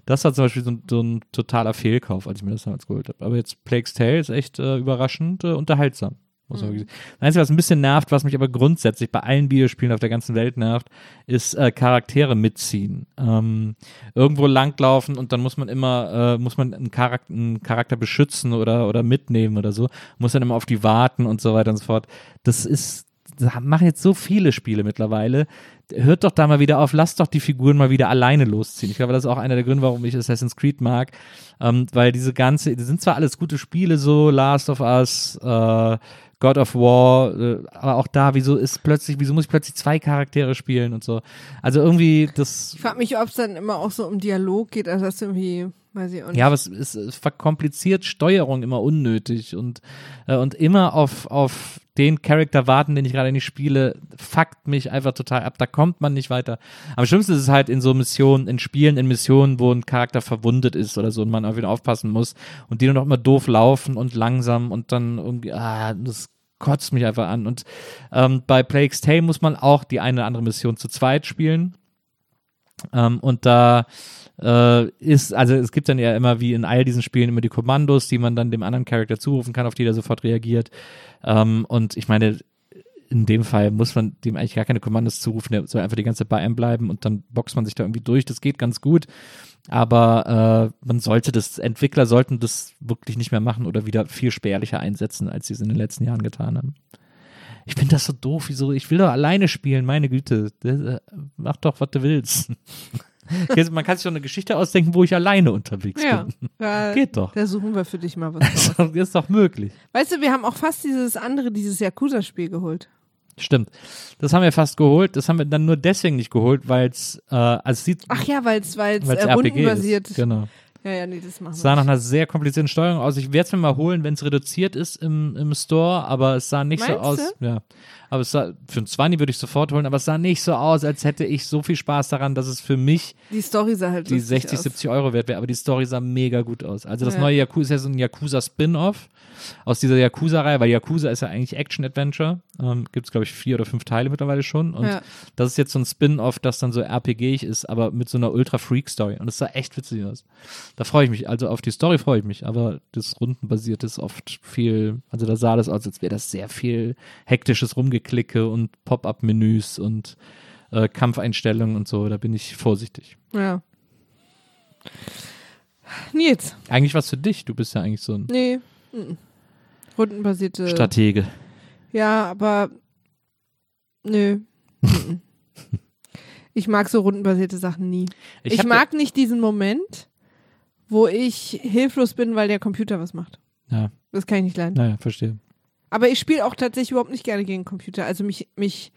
das war zum Beispiel so, ein- so ein totaler Fehlkauf, als ich mir das damals geholt habe. Aber jetzt Plague's Tale ist echt äh, überraschend äh, unterhaltsam. Muss man sagen. Das Einzige, was ein bisschen nervt, was mich aber grundsätzlich bei allen Videospielen auf der ganzen Welt nervt, ist äh, Charaktere mitziehen. Ähm, irgendwo langlaufen und dann muss man immer, äh, muss man einen Charakter, einen Charakter beschützen oder, oder mitnehmen oder so, muss dann immer auf die warten und so weiter und so fort. Das ist, das machen jetzt so viele Spiele mittlerweile. Hört doch da mal wieder auf, lasst doch die Figuren mal wieder alleine losziehen. Ich glaube, das ist auch einer der Gründe, warum ich Assassin's Creed mag, ähm, weil diese ganze, die sind zwar alles gute Spiele so, Last of Us, äh, God of War, äh, aber auch da, wieso ist plötzlich, wieso muss ich plötzlich zwei Charaktere spielen und so. Also irgendwie das. Ich frage mich, ob es dann immer auch so um Dialog geht, also das irgendwie, weiß ich auch nicht. Ja, aber es, es, es verkompliziert Steuerung immer unnötig und, äh, und immer auf, auf den Charakter warten, den ich gerade nicht spiele, fuckt mich einfach total ab. Da kommt man nicht weiter. Am schlimmsten ist es halt in so Missionen, in Spielen, in Missionen, wo ein Charakter verwundet ist oder so und man auf ihn aufpassen muss und die nur noch immer doof laufen und langsam und dann irgendwie, ah, das kotzt mich einfach an. Und ähm, bei Plague's Tale muss man auch die eine oder andere Mission zu zweit spielen. Ähm, und da äh, ist, also es gibt dann ja immer wie in all diesen Spielen immer die Kommandos, die man dann dem anderen Charakter zurufen kann, auf die der sofort reagiert. Ähm, und ich meine, in dem Fall muss man dem eigentlich gar keine Kommandos zurufen, der soll einfach die ganze Zeit bei einem bleiben und dann boxt man sich da irgendwie durch. Das geht ganz gut. Aber äh, man sollte das, Entwickler sollten das wirklich nicht mehr machen oder wieder viel spärlicher einsetzen, als sie es in den letzten Jahren getan haben. Ich finde das so doof, wieso? Ich will doch alleine spielen, meine Güte. Äh, Mach doch, was du willst. Man kann sich doch eine Geschichte ausdenken, wo ich alleine unterwegs ja, bin. Geht doch. Da suchen wir für dich mal was. Das ist doch möglich. Weißt du, wir haben auch fast dieses andere, dieses Yakuza-Spiel geholt. Stimmt. Das haben wir fast geholt. Das haben wir dann nur deswegen nicht geholt, weil es, äh, also es sieht, Ach ja, weil es weil es äh, rundenbasiert. ist. Genau. Ja, ja, nee, das machen Es wir. sah nach einer sehr komplizierten Steuerung aus. Ich werde es mir mal holen, wenn es reduziert ist im, im Store, aber es sah nicht so Meinst aus. Ja. Aber es sah, für einen 20 würde ich sofort holen, aber es sah nicht so aus, als hätte ich so viel Spaß daran, dass es für mich Die Story sah halt die lustig 60, aus. 70 Euro wert wäre. Aber die Story sah mega gut aus. Also das Ja. neue Yakuza ist ja so ein Yakuza-Spin-Off aus dieser Yakuza-Reihe, weil Yakuza ist ja eigentlich Action-Adventure. Ähm, Gibt es, glaube ich, vier oder fünf Teile mittlerweile schon. Und Ja. das ist jetzt so ein Spin-Off, das dann so RPG-ig ist, aber mit so einer Ultra-Freak-Story. Und das sah echt witzig aus. Da freue ich mich. Also auf die Story freue ich mich, aber das Rundenbasierte ist oft viel, also da sah das aus, als wäre das sehr viel hektisches Rumgeklicke und Pop-up-Menüs und äh, Kampfeinstellungen und so. Da bin ich vorsichtig. Ja. Nils, Eigentlich was für dich. Du bist ja eigentlich so ein nee. Rundenbasierte. Stratege. Ja, aber nö. Ich mag so rundenbasierte Sachen nie. Ich, hab mag nicht diesen Moment, wo ich hilflos bin, weil der Computer was macht. Ja, Das kann ich nicht leiden. naja, verstehe. Aber ich spiele auch tatsächlich überhaupt nicht gerne gegen Computer. Also mich, mich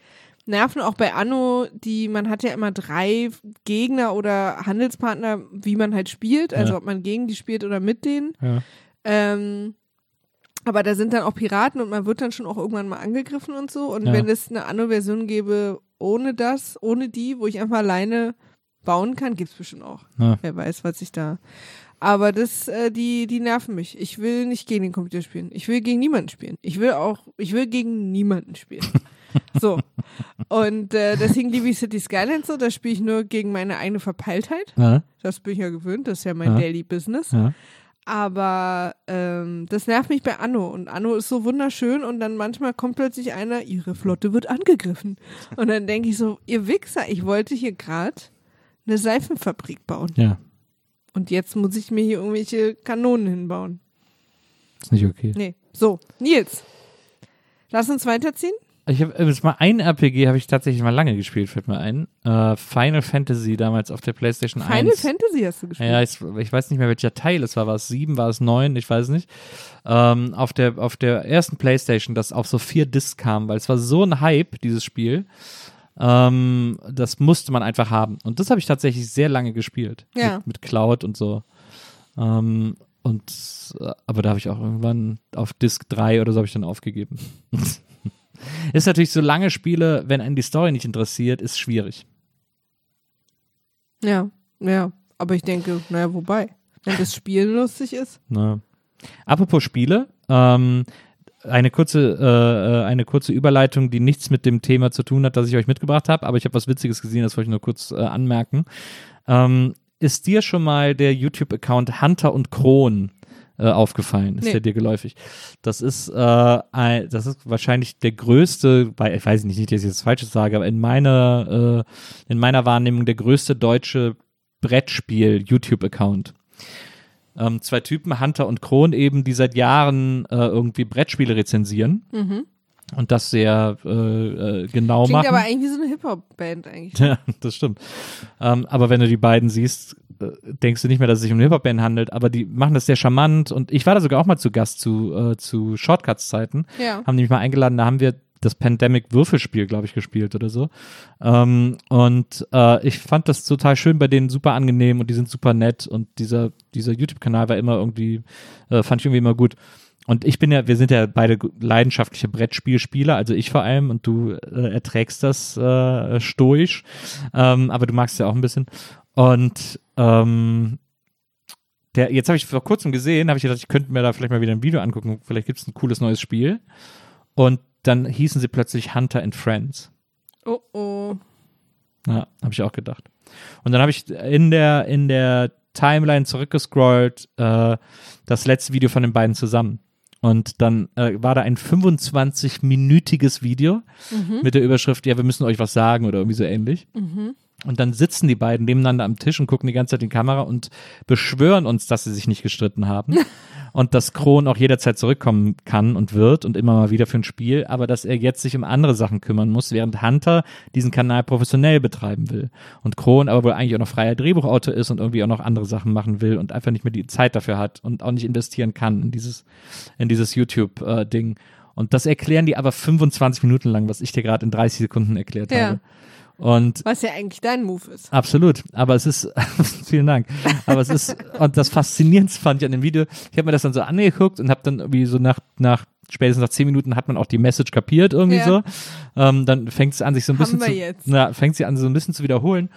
nerven auch bei Anno, die, man hat ja immer drei Gegner oder Handelspartner, wie man halt spielt, also Ja. ob man gegen die spielt oder mit denen. Ja. Ähm, aber da sind dann auch Piraten und man wird dann schon auch irgendwann mal angegriffen und so. Und Ja. wenn es eine Anno-Version gäbe ohne das, ohne die, wo ich einfach alleine bauen kann, gibt's bestimmt auch. Wer weiß, was ich da. Aber das, äh, die, die nerven mich. Ich will nicht gegen den Computer spielen. Ich will gegen niemanden spielen. Ich will auch, ich will gegen niemanden spielen. so. Und äh, deswegen liebe ich City Skylines so. Da spiele ich nur gegen meine eigene Verpeiltheit. Ja, Das bin ich ja gewöhnt. Das ist ja mein Ja. Daily Business. ja. Aber ähm, das nervt mich bei Anno. Und Anno ist so wunderschön und dann manchmal kommt plötzlich einer, ihre Flotte wird angegriffen. Und dann denke ich so, ihr Wichser, ich wollte hier gerade eine Seifenfabrik bauen. ja. Und jetzt muss ich mir hier irgendwelche Kanonen hinbauen. Ist nicht okay. Nee. So, Nils. Lass uns weiterziehen. Ich habe jetzt mal ein RPG habe ich tatsächlich mal lange gespielt, fällt mir ein. Äh, Final Fantasy damals auf der PlayStation Final 1. Fantasy hast du gespielt. Ja, ich, ich weiß nicht mehr, welcher Teil es war. War es sieben, war es neun? Ich weiß nicht. Ähm, auf, der, auf der ersten Playstation, das auf so vier Discs kam, weil es war so ein Hype, dieses Spiel. Ähm, das musste man einfach haben. Und das habe ich tatsächlich sehr lange gespielt. Ja. Mit, mit Cloud und so. Ähm, und, äh, aber da habe ich auch irgendwann auf Disc 3 oder so habe ich dann aufgegeben. ist natürlich so lange Spiele, wenn einen die Story nicht interessiert, ist schwierig. ja, ja. Aber ich denke, naja, wobei. Wenn das Spiel lustig ist. Ne. Apropos Spiele, ähm, eine kurze, äh, äh, eine kurze Überleitung, die nichts mit dem Thema zu tun hat, das ich euch mitgebracht habe, aber ich habe was Witziges gesehen, das wollte ich nur kurz äh, anmerken. Ähm, ist dir schon mal der YouTube-Account Hunter und Kron äh, aufgefallen? Ist Nee. der dir geläufig? Das ist, äh, ein, das ist wahrscheinlich der größte, weil ich weiß nicht, nicht, dass ich jetzt Falsches sage, aber in meiner, äh, in meiner Wahrnehmung der größte deutsche Brettspiel-YouTube-Account. Ähm, zwei Typen, Hunter und Kron eben, die seit Jahren äh, irgendwie Brettspiele rezensieren und das sehr äh, äh, genau Klingt machen. aber eigentlich wie so eine Hip-Hop-Band eigentlich. Ja, das stimmt. Ähm, aber wenn du die beiden siehst, äh, denkst du nicht mehr, dass es sich um eine Hip-Hop-Band handelt, aber die machen das sehr charmant und ich war da sogar auch mal zu Gast zu, äh, zu Shortcuts-Zeiten. Ja. Haben die mich mal eingeladen, da haben wir das Pandemic-Würfelspiel, glaube ich, gespielt oder so. Ähm, und äh, ich fand das total schön bei denen, super angenehm und die sind super nett und dieser, dieser YouTube-Kanal war immer irgendwie, äh, fand ich irgendwie immer gut. Und ich bin ja, wir sind ja beide leidenschaftliche Brettspielspieler, also ich vor allem und du äh, erträgst das äh, stoisch, ähm, aber du magst ja auch ein bisschen. Und ähm, der, jetzt habe ich vor kurzem gesehen, habe ich gedacht, ich könnte mir da vielleicht mal wieder ein Video angucken, vielleicht gibt es ein cooles neues Spiel. Und dann hießen sie plötzlich Hunter and Friends. Oh oh. Ja, habe ich auch gedacht. Und dann habe ich in der, in der Timeline zurückgescrollt, äh, das letzte Video von den beiden zusammen. Und dann äh, war da ein 25-minütiges Video mit der Überschrift, ja, wir müssen euch was sagen oder irgendwie so ähnlich. Und dann sitzen die beiden nebeneinander am Tisch und gucken die ganze Zeit in die Kamera und beschwören uns, dass sie sich nicht gestritten haben. und dass Kron auch jederzeit zurückkommen kann und wird und immer mal wieder für ein Spiel, aber dass er jetzt sich um andere Sachen kümmern muss, während Hunter diesen Kanal professionell betreiben will. Und Kron aber wohl eigentlich auch noch freier Drehbuchautor ist und irgendwie auch noch andere Sachen machen will und einfach nicht mehr die Zeit dafür hat und auch nicht investieren kann in dieses, in dieses YouTube-Ding. Und das erklären die aber 25 Minuten lang, was ich dir gerade in 30 Sekunden erklärt Ja. habe. Und Was ja eigentlich dein Move ist. Absolut, aber es ist, vielen Dank, aber es ist, und das Faszinierendste fand ich an dem Video, ich habe mir das dann so angeguckt und habe dann irgendwie so nach, nach, spätestens nach zehn Minuten hat man auch die Message kapiert irgendwie Ja. so, ähm, dann fängt es an, sich so ein bisschen zu, jetzt. Na, fängt sie an, so ein bisschen zu wiederholen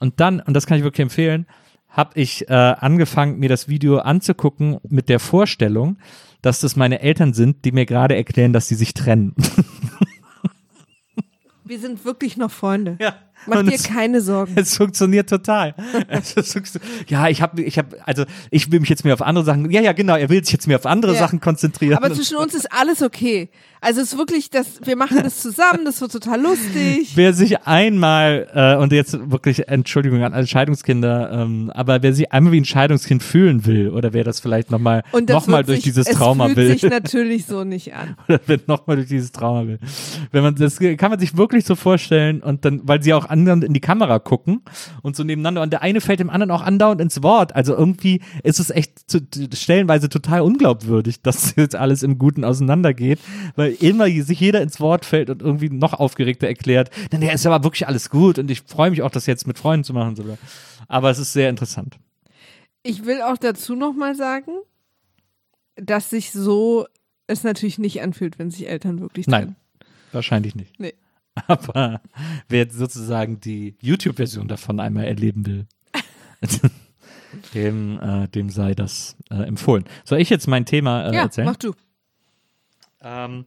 und dann, und das kann ich wirklich empfehlen, habe ich äh, angefangen, mir das Video anzugucken mit der Vorstellung, dass das meine Eltern sind, die mir gerade erklären, dass sie sich trennen. Wir sind wirklich noch Freunde. Ja. Mach Und dir es- keine Sorgen. Es funktioniert total. Es ja, ich habe, ich habe, also ich will mich jetzt mehr auf andere Sachen. Ja, ja, genau. Er will sich jetzt mehr auf andere Ja. Sachen konzentrieren. Aber zwischen uns ist alles okay. Also es ist wirklich, das, wir machen das zusammen, das wird total lustig. Wer sich einmal, äh, und jetzt wirklich Entschuldigung an alle Scheidungskinder, ähm, aber wer sich einmal wie ein Scheidungskind fühlen will, oder wer das vielleicht nochmal Und das noch mal durch sich, dieses es Trauma fühlt will, sich natürlich so nicht an. oder wer nochmal durch dieses Trauma will. Wenn man, das kann man sich wirklich so vorstellen und dann, weil sie auch andauernd in die Kamera gucken und so nebeneinander und der eine fällt dem anderen auch andauernd ins Wort. Also irgendwie ist es echt zu, stellenweise total unglaubwürdig, dass jetzt alles im Guten auseinandergeht, weil immer sich jeder ins Wort fällt und irgendwie noch aufgeregter erklärt, na, nee, ist aber wirklich alles gut und ich freue mich auch, das jetzt mit Freunden zu machen. sogar. Aber es ist sehr interessant. Ich will auch dazu nochmal sagen, dass sich so es natürlich nicht anfühlt, wenn sich Eltern wirklich Nein. trennen. Wahrscheinlich nicht. Nee. Aber wer jetzt sozusagen die YouTube-Version davon einmal erleben will, dem, äh, dem sei das äh, empfohlen. Soll ich jetzt mein Thema äh, ja, erzählen? mach du. Ähm,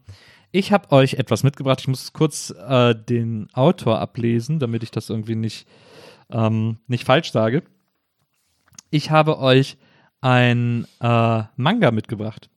ich habe euch etwas mitgebracht. Ich muss kurz äh, den Autor ablesen, damit ich das irgendwie nicht, ähm, nicht falsch sage. Ich habe euch ein äh, Manga mitgebracht.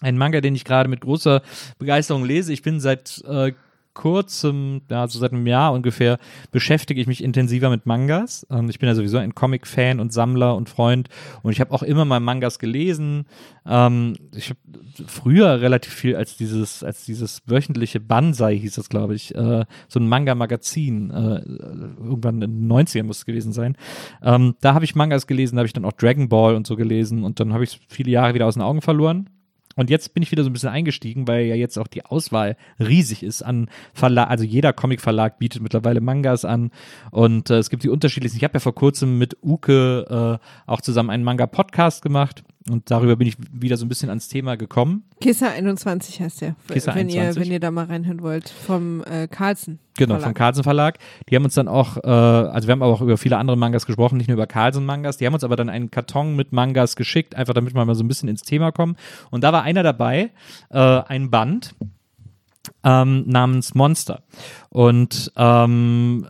Ein Manga, den ich gerade mit großer Begeisterung lese. Ich bin seit äh, kurzem, also seit einem Jahr ungefähr, beschäftige ich mich intensiver mit Mangas. Ähm, ich bin ja sowieso ein Comic-Fan und Sammler und Freund und ich habe auch immer mal Mangas gelesen. Ähm, ich habe früher relativ viel als dieses, als dieses wöchentliche Banzai hieß das, glaube ich, äh, so ein Manga-Magazin, äh, irgendwann in den 90ern muss es gewesen sein. Ähm, da habe ich Mangas gelesen, da habe ich dann auch Dragon Ball und so gelesen und dann habe ich viele Jahre wieder aus den Augen verloren. Und jetzt bin ich wieder so ein bisschen eingestiegen, weil ja jetzt auch die Auswahl riesig ist an Verlag, also jeder Comic-Verlag bietet mittlerweile Mangas an und äh, es gibt die unterschiedlichsten. Ich habe ja vor kurzem mit Uke äh, auch zusammen einen Manga-Podcast gemacht und darüber bin ich wieder so ein bisschen ans Thema gekommen. Kissa 21 heißt der, Kissa wenn ihr 21. wenn ihr da mal reinhören wollt vom äh, Carlsen. Genau, Verlag. vom Carlsen Verlag. Die haben uns dann auch, äh, also wir haben aber auch über viele andere Mangas gesprochen, nicht nur über Carlsen Mangas. Die haben uns aber dann einen Karton mit Mangas geschickt, einfach damit wir mal so ein bisschen ins Thema kommen. Und da war einer dabei, äh, ein Band ähm, namens Monster. Und ähm,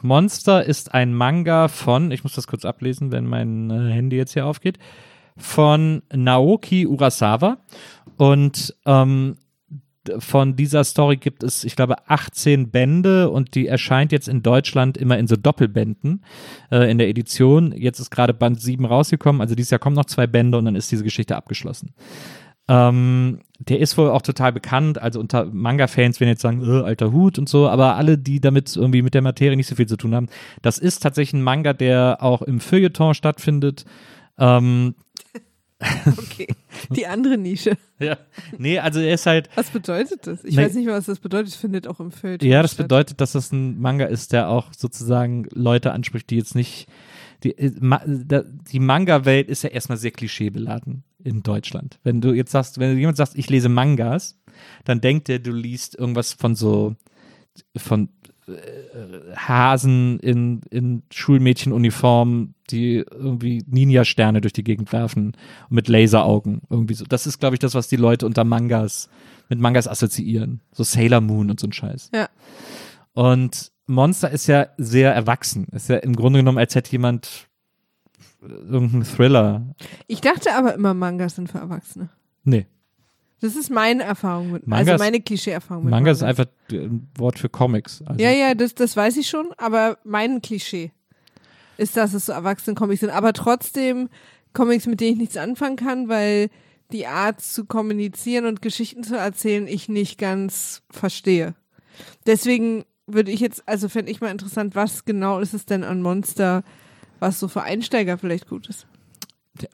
Monster ist ein Manga von, ich muss das kurz ablesen, wenn mein äh, Handy jetzt hier aufgeht, von Naoki Urasawa. Und ähm, von dieser Story gibt es, ich glaube, 18 Bände und die erscheint jetzt in Deutschland immer in so Doppelbänden äh, in der Edition. Jetzt ist gerade Band 7 rausgekommen, also dieses Jahr kommen noch zwei Bände und dann ist diese Geschichte abgeschlossen. Ähm, der ist wohl auch total bekannt, also unter Manga-Fans werden jetzt sagen, äh, alter Hut und so, aber alle, die damit irgendwie mit der Materie nicht so viel zu tun haben, das ist tatsächlich ein Manga, der auch im Feuilleton stattfindet. Ähm, Okay. Die andere Nische. ja. Nee, also er ist halt, Was bedeutet das? Ich Nee. weiß nicht mehr, was das bedeutet. Findet auch im Feld. Ja, das bedeutet, dass das ein Manga ist, der auch sozusagen Leute anspricht, die jetzt nicht. Die, äh, die Manga-Welt ist ja erstmal sehr klischeebeladen in Deutschland. Wenn du jetzt sagst, wenn jemand sagt, ich lese Mangas, dann denkt er, du liest irgendwas von so von Hasen in, in Schulmädchenuniform, die irgendwie Ninja-Sterne durch die Gegend werfen und mit Laseraugen. Irgendwie so. Das ist, glaube ich, das, was die Leute unter Mangas, mit Mangas assoziieren. So Sailor Moon und so ein Scheiß. Ja. Und Monster ist ja sehr erwachsen. Ist ja im Grunde genommen, als hätte jemand irgendeinen Thriller. Ich dachte aber immer, Mangas sind für Erwachsene. Nee, Das ist meine Erfahrung mit, Mangas- also meine Klischee-Erfahrung mit Manga ist Mangas. einfach ein Wort für Comics. Also, Ja, ja, das, das weiß ich schon, aber mein Klischee ist, dass es so Erwachsenen-Comics sind. Aber trotzdem Comics, mit denen ich nichts anfangen kann, weil die Art zu kommunizieren und Geschichten zu erzählen ich nicht ganz verstehe. Deswegen würde ich jetzt, also fände ich mal interessant, was genau ist es denn an Monster, was so für Einsteiger vielleicht gut ist.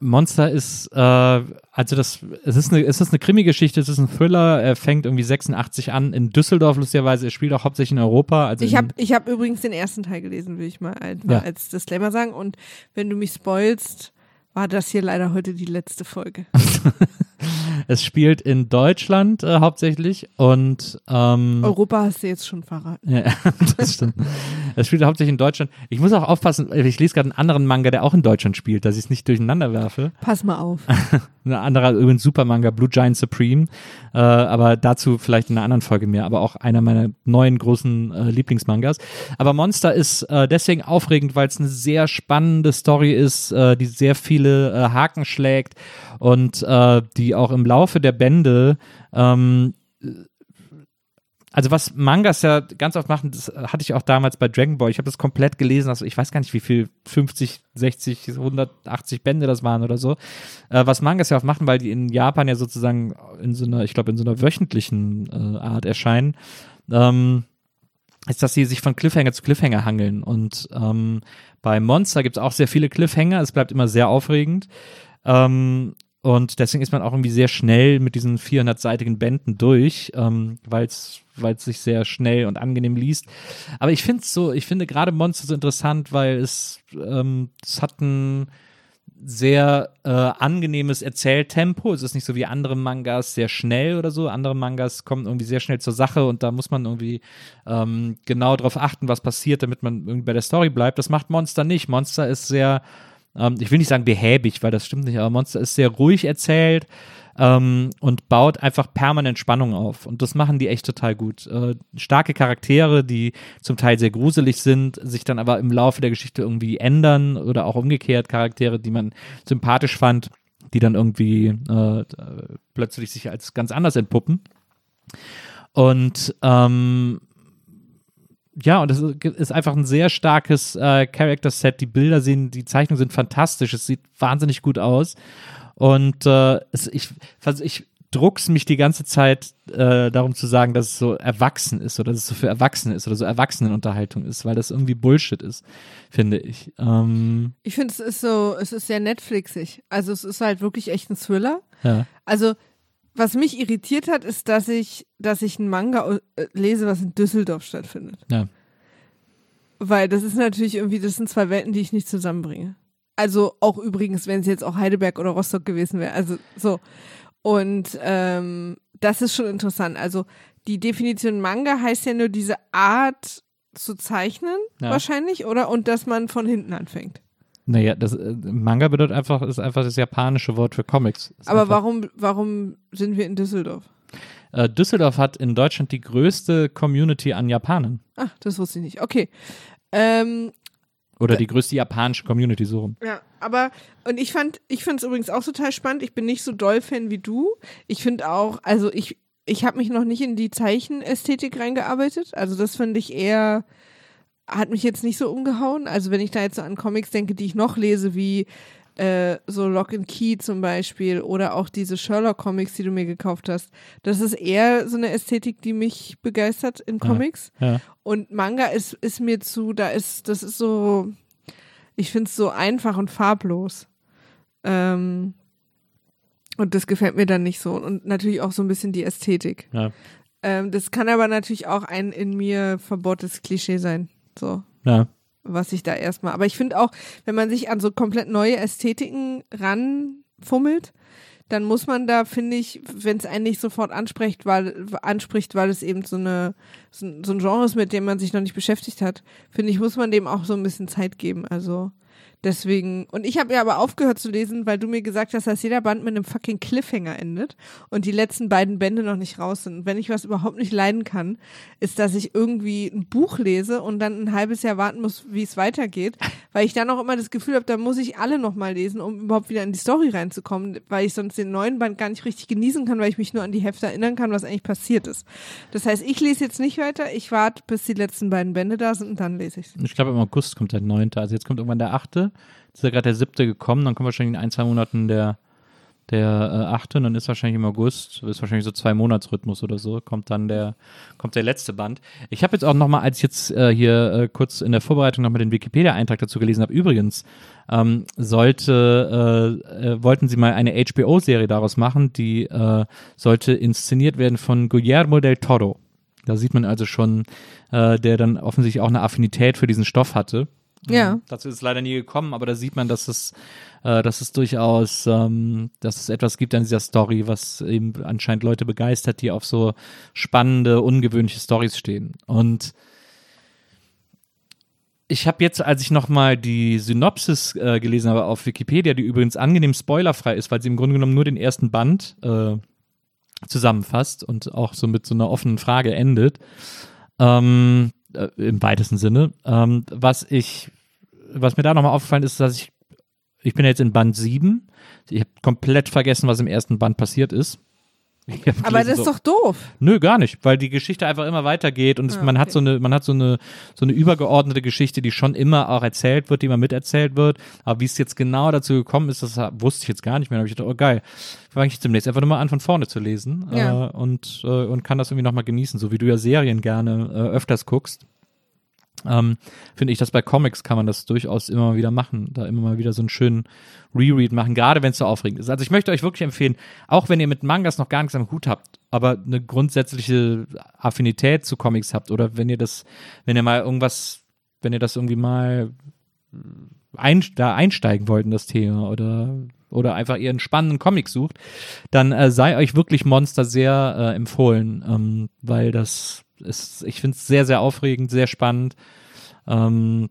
Monster ist, äh, also das, es ist eine, es ist eine Krimi-Geschichte, es ist ein Thriller, er fängt irgendwie 86 an in Düsseldorf, lustigerweise, er spielt auch hauptsächlich in Europa. Also Ich habe ich hab übrigens den ersten Teil gelesen, will ich mal als, Ja. als Disclaimer sagen. Und wenn du mich spoilst, war das hier leider heute die letzte Folge. es spielt in Deutschland äh, hauptsächlich und ähm, Europa hast du jetzt schon verraten. Ja, das stimmt. Es spielt hauptsächlich in Deutschland. Ich muss auch aufpassen, ich lese gerade einen anderen Manga, der auch in Deutschland spielt, dass ich es nicht durcheinander werfe. Pass mal auf. Ein anderer übrigens Supermanga, Blue Giant Supreme. Äh, aber dazu vielleicht in einer anderen Folge mehr. Aber auch einer meiner neuen großen äh, Lieblingsmangas. Aber Monster ist äh, deswegen aufregend, weil es eine sehr spannende Story ist, äh, die sehr viele äh, Haken schlägt und äh, die auch im Laufe der Bände ähm, also was Mangas ja ganz oft machen, das hatte ich auch damals bei Dragon Ball. Ich habe das komplett gelesen, also ich weiß gar nicht, wie viel, 50, 60, 180 Bände das waren oder so. Äh, was Mangas ja oft machen, weil die in Japan ja sozusagen in so einer, ich glaube, in so einer wöchentlichen äh, Art erscheinen, ähm, ist, dass sie sich von Cliffhanger zu Cliffhanger hangeln. Und ähm, bei Monster gibt es auch sehr viele Cliffhanger. Es bleibt immer sehr aufregend. Ähm, und deswegen ist man auch irgendwie sehr schnell mit diesen 400-seitigen Bänden durch, ähm, weil es sich sehr schnell und angenehm liest. Aber ich finde so, ich finde gerade Monster so interessant, weil es, ähm, es hat ein sehr äh, angenehmes Erzähltempo. Es ist nicht so wie andere Mangas sehr schnell oder so. Andere Mangas kommen irgendwie sehr schnell zur Sache und da muss man irgendwie ähm, genau darauf achten, was passiert, damit man irgendwie bei der Story bleibt. Das macht Monster nicht. Monster ist sehr, ähm, ich will nicht sagen behäbig, weil das stimmt nicht, aber Monster ist sehr ruhig erzählt ähm, und baut einfach permanent Spannung auf. Und das machen die echt total gut. Äh, starke Charaktere, die zum Teil sehr gruselig sind, sich dann aber im Laufe der Geschichte irgendwie ändern oder auch umgekehrt Charaktere, die man sympathisch fand, die dann irgendwie äh, plötzlich sich als ganz anders entpuppen. Und ähm, ja, und es ist einfach ein sehr starkes äh, Character-Set. Die Bilder sehen, die Zeichnungen sind fantastisch. Es sieht wahnsinnig gut aus. Und äh, es, ich, also ich druck's mich die ganze Zeit äh, darum zu sagen, dass es so erwachsen ist oder dass es so für Erwachsene ist oder so Erwachsenenunterhaltung ist, weil das irgendwie Bullshit ist, finde ich. Ähm, Ich finde, es ist so, es ist sehr Netflixig. Also es ist halt wirklich echt ein Thriller. ja. Also, was mich irritiert hat, ist, dass ich, dass ich einen Manga äh, lese, was in Düsseldorf stattfindet. Ja. Weil das ist natürlich irgendwie, das sind zwei Welten, die ich nicht zusammenbringe. Also auch übrigens, wenn es jetzt auch Heidelberg oder Rostock gewesen wäre. Also so. Und ähm, das ist schon interessant. Also die Definition Manga heißt ja nur diese Art zu zeichnen, Ja. wahrscheinlich, oder? Und dass man von hinten anfängt. Naja, das äh, Manga bedeutet einfach, ist einfach das japanische Wort für Comics. Ist Aber einfach, warum, warum sind wir in Düsseldorf? Äh, Düsseldorf hat in Deutschland die größte Community an Japanern. Ach, das wusste ich nicht. Okay. Ähm, Oder die größte japanische Community, so rum. Ja, aber und ich fand, ich fand es übrigens auch total spannend. Ich bin nicht so doll Fan wie du. Ich finde auch, also ich, ich habe mich noch nicht in die Zeichenästhetik reingearbeitet. Also das finde ich eher, hat mich jetzt nicht so umgehauen. Also wenn ich da jetzt so an Comics denke, die ich noch lese, wie äh, so Lock and Key zum Beispiel oder auch diese Sherlock-Comics, die du mir gekauft hast. Das ist eher so eine Ästhetik, die mich begeistert in Comics. Ja. Und Manga ist, ist mir zu, da ist, das ist so, ich finde es so einfach und farblos. Ähm, und das gefällt mir dann nicht so. Und natürlich auch so ein bisschen die Ästhetik. Ja. Ähm, das kann aber natürlich auch ein in mir verbohrtes Klischee sein. So Ja. was ich da erstmal. Aber ich finde auch, wenn man sich an so komplett neue Ästhetiken ranfummelt, dann muss man da, finde ich, wenn es einen nicht sofort anspricht, weil anspricht, weil es eben so eine so, ein- so ein Genre ist, mit dem man sich noch nicht beschäftigt hat, finde ich, muss man dem auch so ein bisschen Zeit geben. Also deswegen. Und ich habe ja aber aufgehört zu lesen, weil du mir gesagt hast, dass jeder Band mit einem fucking Cliffhanger endet und die letzten beiden Bände noch nicht raus sind. Und wenn ich was überhaupt nicht leiden kann, ist, dass ich irgendwie ein Buch lese und dann ein halbes Jahr warten muss, wie es weitergeht, weil ich dann auch immer das Gefühl habe, da muss ich alle nochmal lesen, um überhaupt wieder in die Story reinzukommen, weil ich sonst den neuen Band gar nicht richtig genießen kann, weil ich mich nur an die Hefte erinnern kann, was eigentlich passiert ist. Das heißt, ich lese jetzt nicht weiter, ich warte, bis die letzten beiden Bände da sind und dann lese ich Ich glaube, im August kommt der neunte. Also jetzt kommt irgendwann der achte. Jetzt ist ja gerade der siebte gekommen. Dann kommt wahrscheinlich in ein, zwei Monaten der, der äh, achte. Und dann ist wahrscheinlich im August, ist wahrscheinlich so zwei Monatsrhythmus oder so, kommt dann der, kommt der letzte Band. Ich habe jetzt auch nochmal, als ich jetzt äh, hier äh, kurz in der Vorbereitung nochmal den Wikipedia-Eintrag dazu gelesen habe, übrigens, ähm, sollte, äh, äh, wollten sie mal eine HBO-Serie daraus machen, die äh, sollte inszeniert werden von Guillermo del Toro. Da sieht man also schon, äh, der dann offensichtlich auch eine Affinität für diesen Stoff hatte. Ja. Dazu ist es leider nie gekommen, aber da sieht man, dass es, äh, dass es durchaus, ähm, dass es etwas gibt an dieser Story, was eben anscheinend Leute begeistert, die auf so spannende, ungewöhnliche Stories stehen. Und ich habe jetzt, als ich nochmal die Synopsis äh, gelesen habe auf Wikipedia, die übrigens angenehm spoilerfrei ist, weil sie im Grunde genommen nur den ersten Band äh, zusammenfasst und auch so mit so einer offenen Frage endet, ähm, äh, im weitesten Sinne. Ähm, was ich, was mir da nochmal aufgefallen ist, dass ich, ich bin jetzt in Band 7. Ich habe komplett vergessen, was im ersten Band passiert ist. Aber das ist so, doch doof. Nö, gar nicht, weil die Geschichte einfach immer weitergeht und es, Ah, man hat okay. so eine, man hat so eine, so eine übergeordnete Geschichte, die schon immer auch erzählt wird, die immer miterzählt wird. Aber wie es jetzt genau dazu gekommen ist, das wusste ich jetzt gar nicht mehr. Da habe ich gedacht, oh geil, fange ich demnächst einfach nur mal an von vorne zu lesen Ja. äh, und, äh, und kann das irgendwie nochmal genießen, so wie du ja Serien gerne äh, öfters guckst. Ähm, finde ich, dass bei Comics kann man das durchaus immer mal wieder machen, da immer mal wieder so einen schönen Reread machen, gerade wenn es so aufregend ist. Also ich möchte euch wirklich empfehlen, auch wenn ihr mit Mangas noch gar nichts am Hut habt, aber eine grundsätzliche Affinität zu Comics habt oder wenn ihr das, wenn ihr mal irgendwas, wenn ihr das irgendwie mal ein, da einsteigen wollt in das Thema oder oder einfach ihr einen spannenden Comic sucht, dann äh, sei euch wirklich Monster sehr äh, empfohlen, ähm, weil das ist, ich finde es sehr, sehr aufregend, sehr spannend, ähm,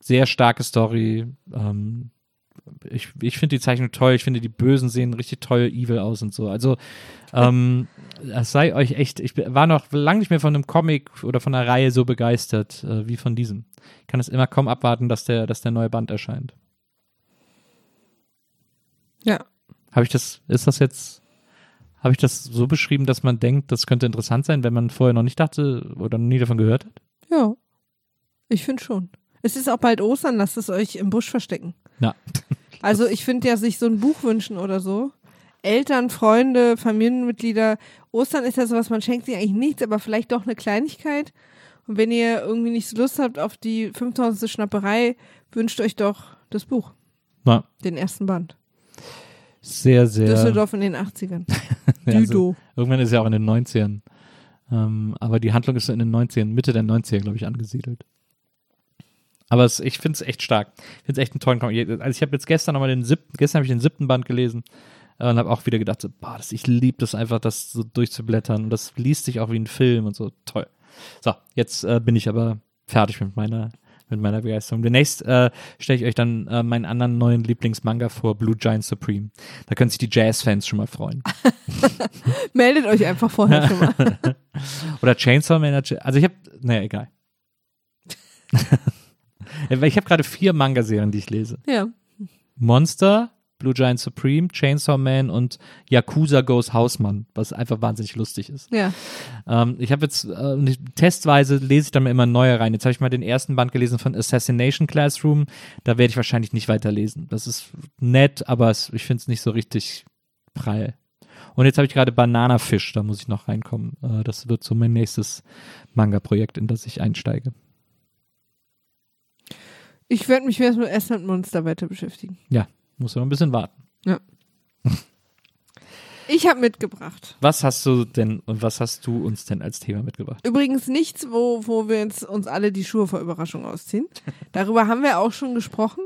sehr starke Story. Ähm, ich ich finde die Zeichnung toll, ich finde die Bösen sehen richtig toll evil aus und so. Also ähm, das sei euch echt, ich war noch lange nicht mehr von einem Comic oder von einer Reihe so begeistert äh, wie von diesem. Ich kann es immer kaum abwarten, dass der, dass der neue Band erscheint. Ja. Habe ich das, ist das jetzt, habe ich das so beschrieben, dass man denkt, das könnte interessant sein, wenn man vorher noch nicht dachte oder noch nie davon gehört hat? Ja. Ich finde schon. Es ist auch bald Ostern, lasst es euch im Busch verstecken. Ja. Also ich finde ja, sich so ein Buch wünschen oder so. Eltern, Freunde, Familienmitglieder. Ostern ist ja sowas, man schenkt sich eigentlich nichts, aber vielleicht doch eine Kleinigkeit. Und wenn ihr irgendwie nicht so Lust habt auf die 5000. Schnapperei, wünscht euch doch das Buch, Ja, den ersten Band. sehr, sehr. Düsseldorf in den 80ern. Ja, also Düdo. irgendwann ist ja auch in den 90ern. Ähm, aber die Handlung ist so in den 90ern, Mitte der 90er, glaube ich, angesiedelt. Aber es, ich finde es echt stark. Ich finde es echt einen tollen Comic. Also ich habe jetzt gestern nochmal den siebten, gestern habe ich den siebten Band gelesen äh, und habe auch wieder gedacht, so, boah, das, ich liebe das einfach, das so durchzublättern. Und das liest sich auch wie ein Film und so. Toll. So, jetzt äh, bin ich aber fertig mit meiner, mit meiner Begeisterung. Demnächst äh, stelle ich euch dann äh, meinen anderen neuen Lieblingsmanga vor, Blue Giant Supreme. Da können sich die Jazz-Fans schon mal freuen. Meldet euch einfach vorher schon mal. Oder Chainsaw Manager. Also ich habe, naja, egal. Ich habe gerade vier Manga-Serien, die ich lese. Ja. Monster, Blue Giant Supreme, Chainsaw Man und Yakuza Goes Hausmann, was einfach wahnsinnig lustig ist. Ja. Ähm, ich habe jetzt äh, testweise lese ich dann immer neue rein. Jetzt habe ich mal den ersten Band gelesen von Assassination Classroom. Da werde ich wahrscheinlich nicht weiterlesen. Das ist nett, aber es, ich finde es nicht so richtig prall. Und jetzt habe ich gerade Banana Fish, da muss ich noch reinkommen. Äh, das wird so mein nächstes Manga-Projekt, in das ich einsteige. Ich werde mich erst mit mit Monster weiter beschäftigen. Muss noch ein bisschen warten. Ich habe mitgebracht. Was hast du denn und was hast du uns denn als Thema mitgebracht? Übrigens nichts, wo, wo wir jetzt uns alle die Schuhe vor Überraschung ausziehen. Darüber haben wir auch schon gesprochen.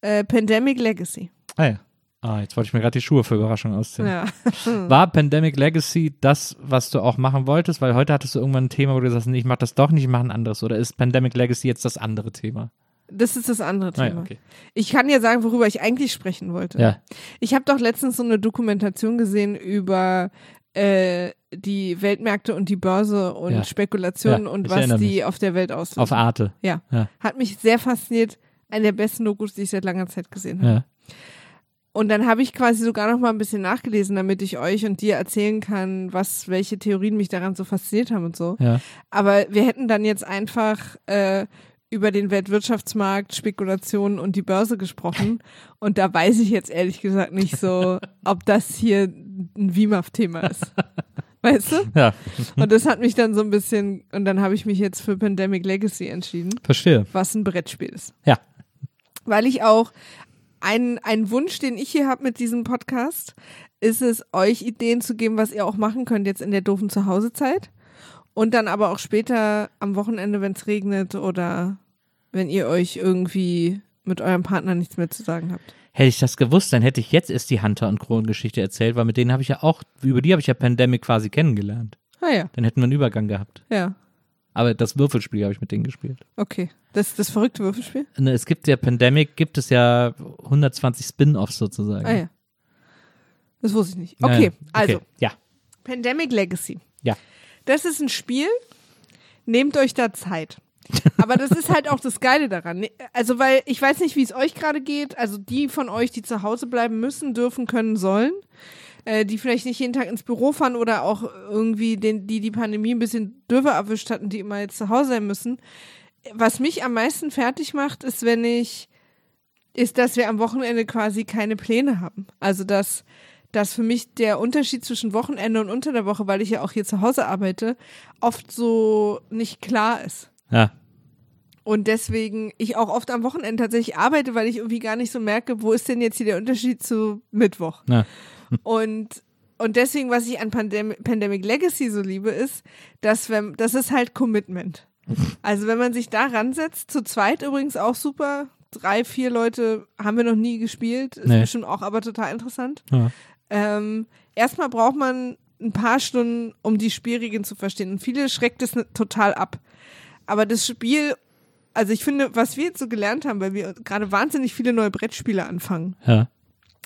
Äh, Pandemic Legacy. Ah ja. Ah, jetzt wollte ich mir gerade die Schuhe für Überraschung ausziehen. Ja. War Pandemic Legacy das, was du auch machen wolltest? Weil heute hattest du irgendwann ein Thema, wo du sagst, nee, ich mach das doch nicht, ich mache ein anderes. Oder ist Pandemic Legacy jetzt das andere Thema? Das ist das andere Ah, Thema. ja, okay. Ich kann ja sagen, worüber ich eigentlich sprechen wollte. Ja. Ich habe doch letztens so eine Dokumentation gesehen über äh, die Weltmärkte und die Börse und Ja. Spekulationen und was die mich. auf der Welt auslösen. Auf Arte. Ja. Hat mich sehr fasziniert. Eine der besten Dokus, die ich seit langer Zeit gesehen habe. Und dann habe ich quasi sogar noch mal ein bisschen nachgelesen, damit ich euch und dir erzählen kann, was, welche Theorien mich daran so fasziniert haben und so. Ja. Aber wir hätten dann jetzt einfach äh, über den Weltwirtschaftsmarkt, Spekulationen und die Börse gesprochen. Und da weiß ich jetzt ehrlich gesagt nicht so, ob das hier ein WIMAF-Thema ist. Weißt du? ja. Und das hat mich dann so ein bisschen, und dann habe ich mich jetzt für Pandemic Legacy entschieden, Verstehe. was ein Brettspiel ist. Ja. Weil ich auch ein, ein Wunsch, den ich hier habe mit diesem Podcast, ist es, euch Ideen zu geben, was ihr auch machen könnt jetzt in der doofen Zuhausezeit. Und dann aber auch später am Wochenende, wenn es regnet oder wenn ihr euch irgendwie mit eurem Partner nichts mehr zu sagen habt. Hätte ich das gewusst, dann hätte ich jetzt erst die Hunter und Kronengeschichte erzählt, weil mit denen habe ich ja auch, über die habe ich ja Pandemic quasi kennengelernt. Ah ja, Dann hätten wir einen Übergang gehabt. ja, Aber das Würfelspiel habe ich mit denen gespielt. okay. Das das verrückte Würfelspiel? Ne, Es gibt ja Pandemic, gibt es ja 120 Spin-offs sozusagen. Ah ja. Das wusste ich nicht. Okay, ja. also Ja. Pandemic Legacy. Ja. Das ist ein Spiel. Nehmt euch da Zeit. Aber das ist halt auch das Geile daran. Also, weil ich weiß nicht, wie es euch gerade geht. Also, die von euch, die zu Hause bleiben müssen, dürfen, können, sollen, äh, die vielleicht nicht jeden Tag ins Büro fahren oder auch irgendwie den, die die Pandemie ein bisschen dürfer erwischt hatten, die immer jetzt zu Hause sein müssen. Was mich am meisten fertig macht, ist, wenn ich, ist, dass wir am Wochenende quasi keine Pläne haben. Also, dass dass für mich der Unterschied zwischen Wochenende und unter der Woche, weil ich ja auch hier zu Hause arbeite, oft so nicht klar ist. Ja. Und deswegen ich auch oft am Wochenende tatsächlich arbeite, weil ich irgendwie gar nicht so merke, wo ist denn jetzt hier der Unterschied zu Mittwoch. Ja. Und, und deswegen, was ich an Pandem Pandemic Legacy so liebe, ist, dass wenn, das ist halt Commitment. Also wenn man sich da ransetzt, zu zweit übrigens auch super, drei, vier Leute haben wir noch nie gespielt, ist Nee. bestimmt auch aber total interessant. Ja. Ähm, erstmal braucht man ein paar Stunden, um die Spielregeln zu verstehen. Und viele schreckt es total ab. Aber das Spiel, also ich finde, was wir jetzt so gelernt haben, weil wir gerade wahnsinnig viele neue Brettspiele anfangen. Ja.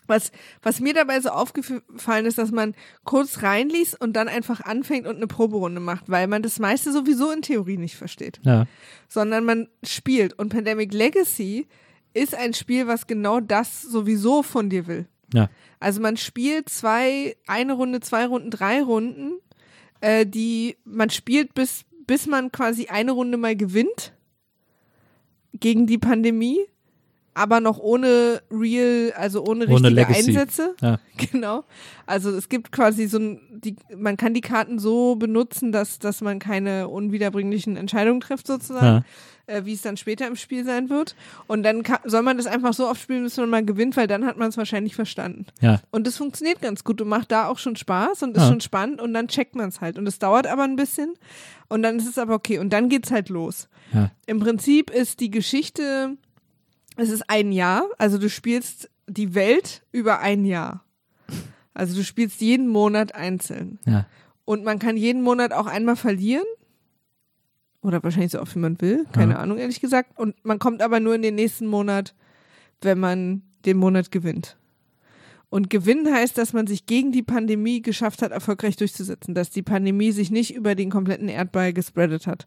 Was, was mir dabei so aufgefallen ist, dass man kurz reinliest und dann einfach anfängt und eine Proberunde macht, weil man das meiste sowieso in Theorie nicht versteht Ja. sondern man spielt. Und Pandemic Legacy ist ein Spiel, was genau das sowieso von dir will. Ja. Also man spielt zwei, eine Runde, zwei Runden, drei Runden, äh, die man spielt, bis, bis man quasi eine Runde mal gewinnt gegen die Pandemie, aber noch ohne real, also ohne Ohne richtige Legacy. Einsätze. Ja. Genau. Also es gibt quasi so ein, die, man kann die Karten so benutzen, dass, dass man keine unwiederbringlichen Entscheidungen trifft sozusagen, äh, wie es dann später im Spiel sein wird. Und dann kann, soll man das einfach so oft spielen, bis man mal gewinnt, weil dann hat man es wahrscheinlich verstanden. Ja. Und das funktioniert ganz gut und macht da auch schon Spaß und ist Ja. schon spannend und dann checkt man es halt. Und es dauert aber ein bisschen und dann ist es aber okay und dann geht's halt los. Ja. Im Prinzip ist die Geschichte, es ist ein Jahr, also du spielst die Welt über ein Jahr. Also du spielst jeden Monat einzeln. Ja. Und man kann jeden Monat auch einmal verlieren. Oder wahrscheinlich so oft, wie man will. Keine Ja. Ahnung, ehrlich gesagt. Und man kommt aber nur in den nächsten Monat, wenn man den Monat gewinnt. Und Gewinnen heißt, dass man sich gegen die Pandemie geschafft hat, erfolgreich durchzusetzen, dass die Pandemie sich nicht über den kompletten Erdball gespreadet hat.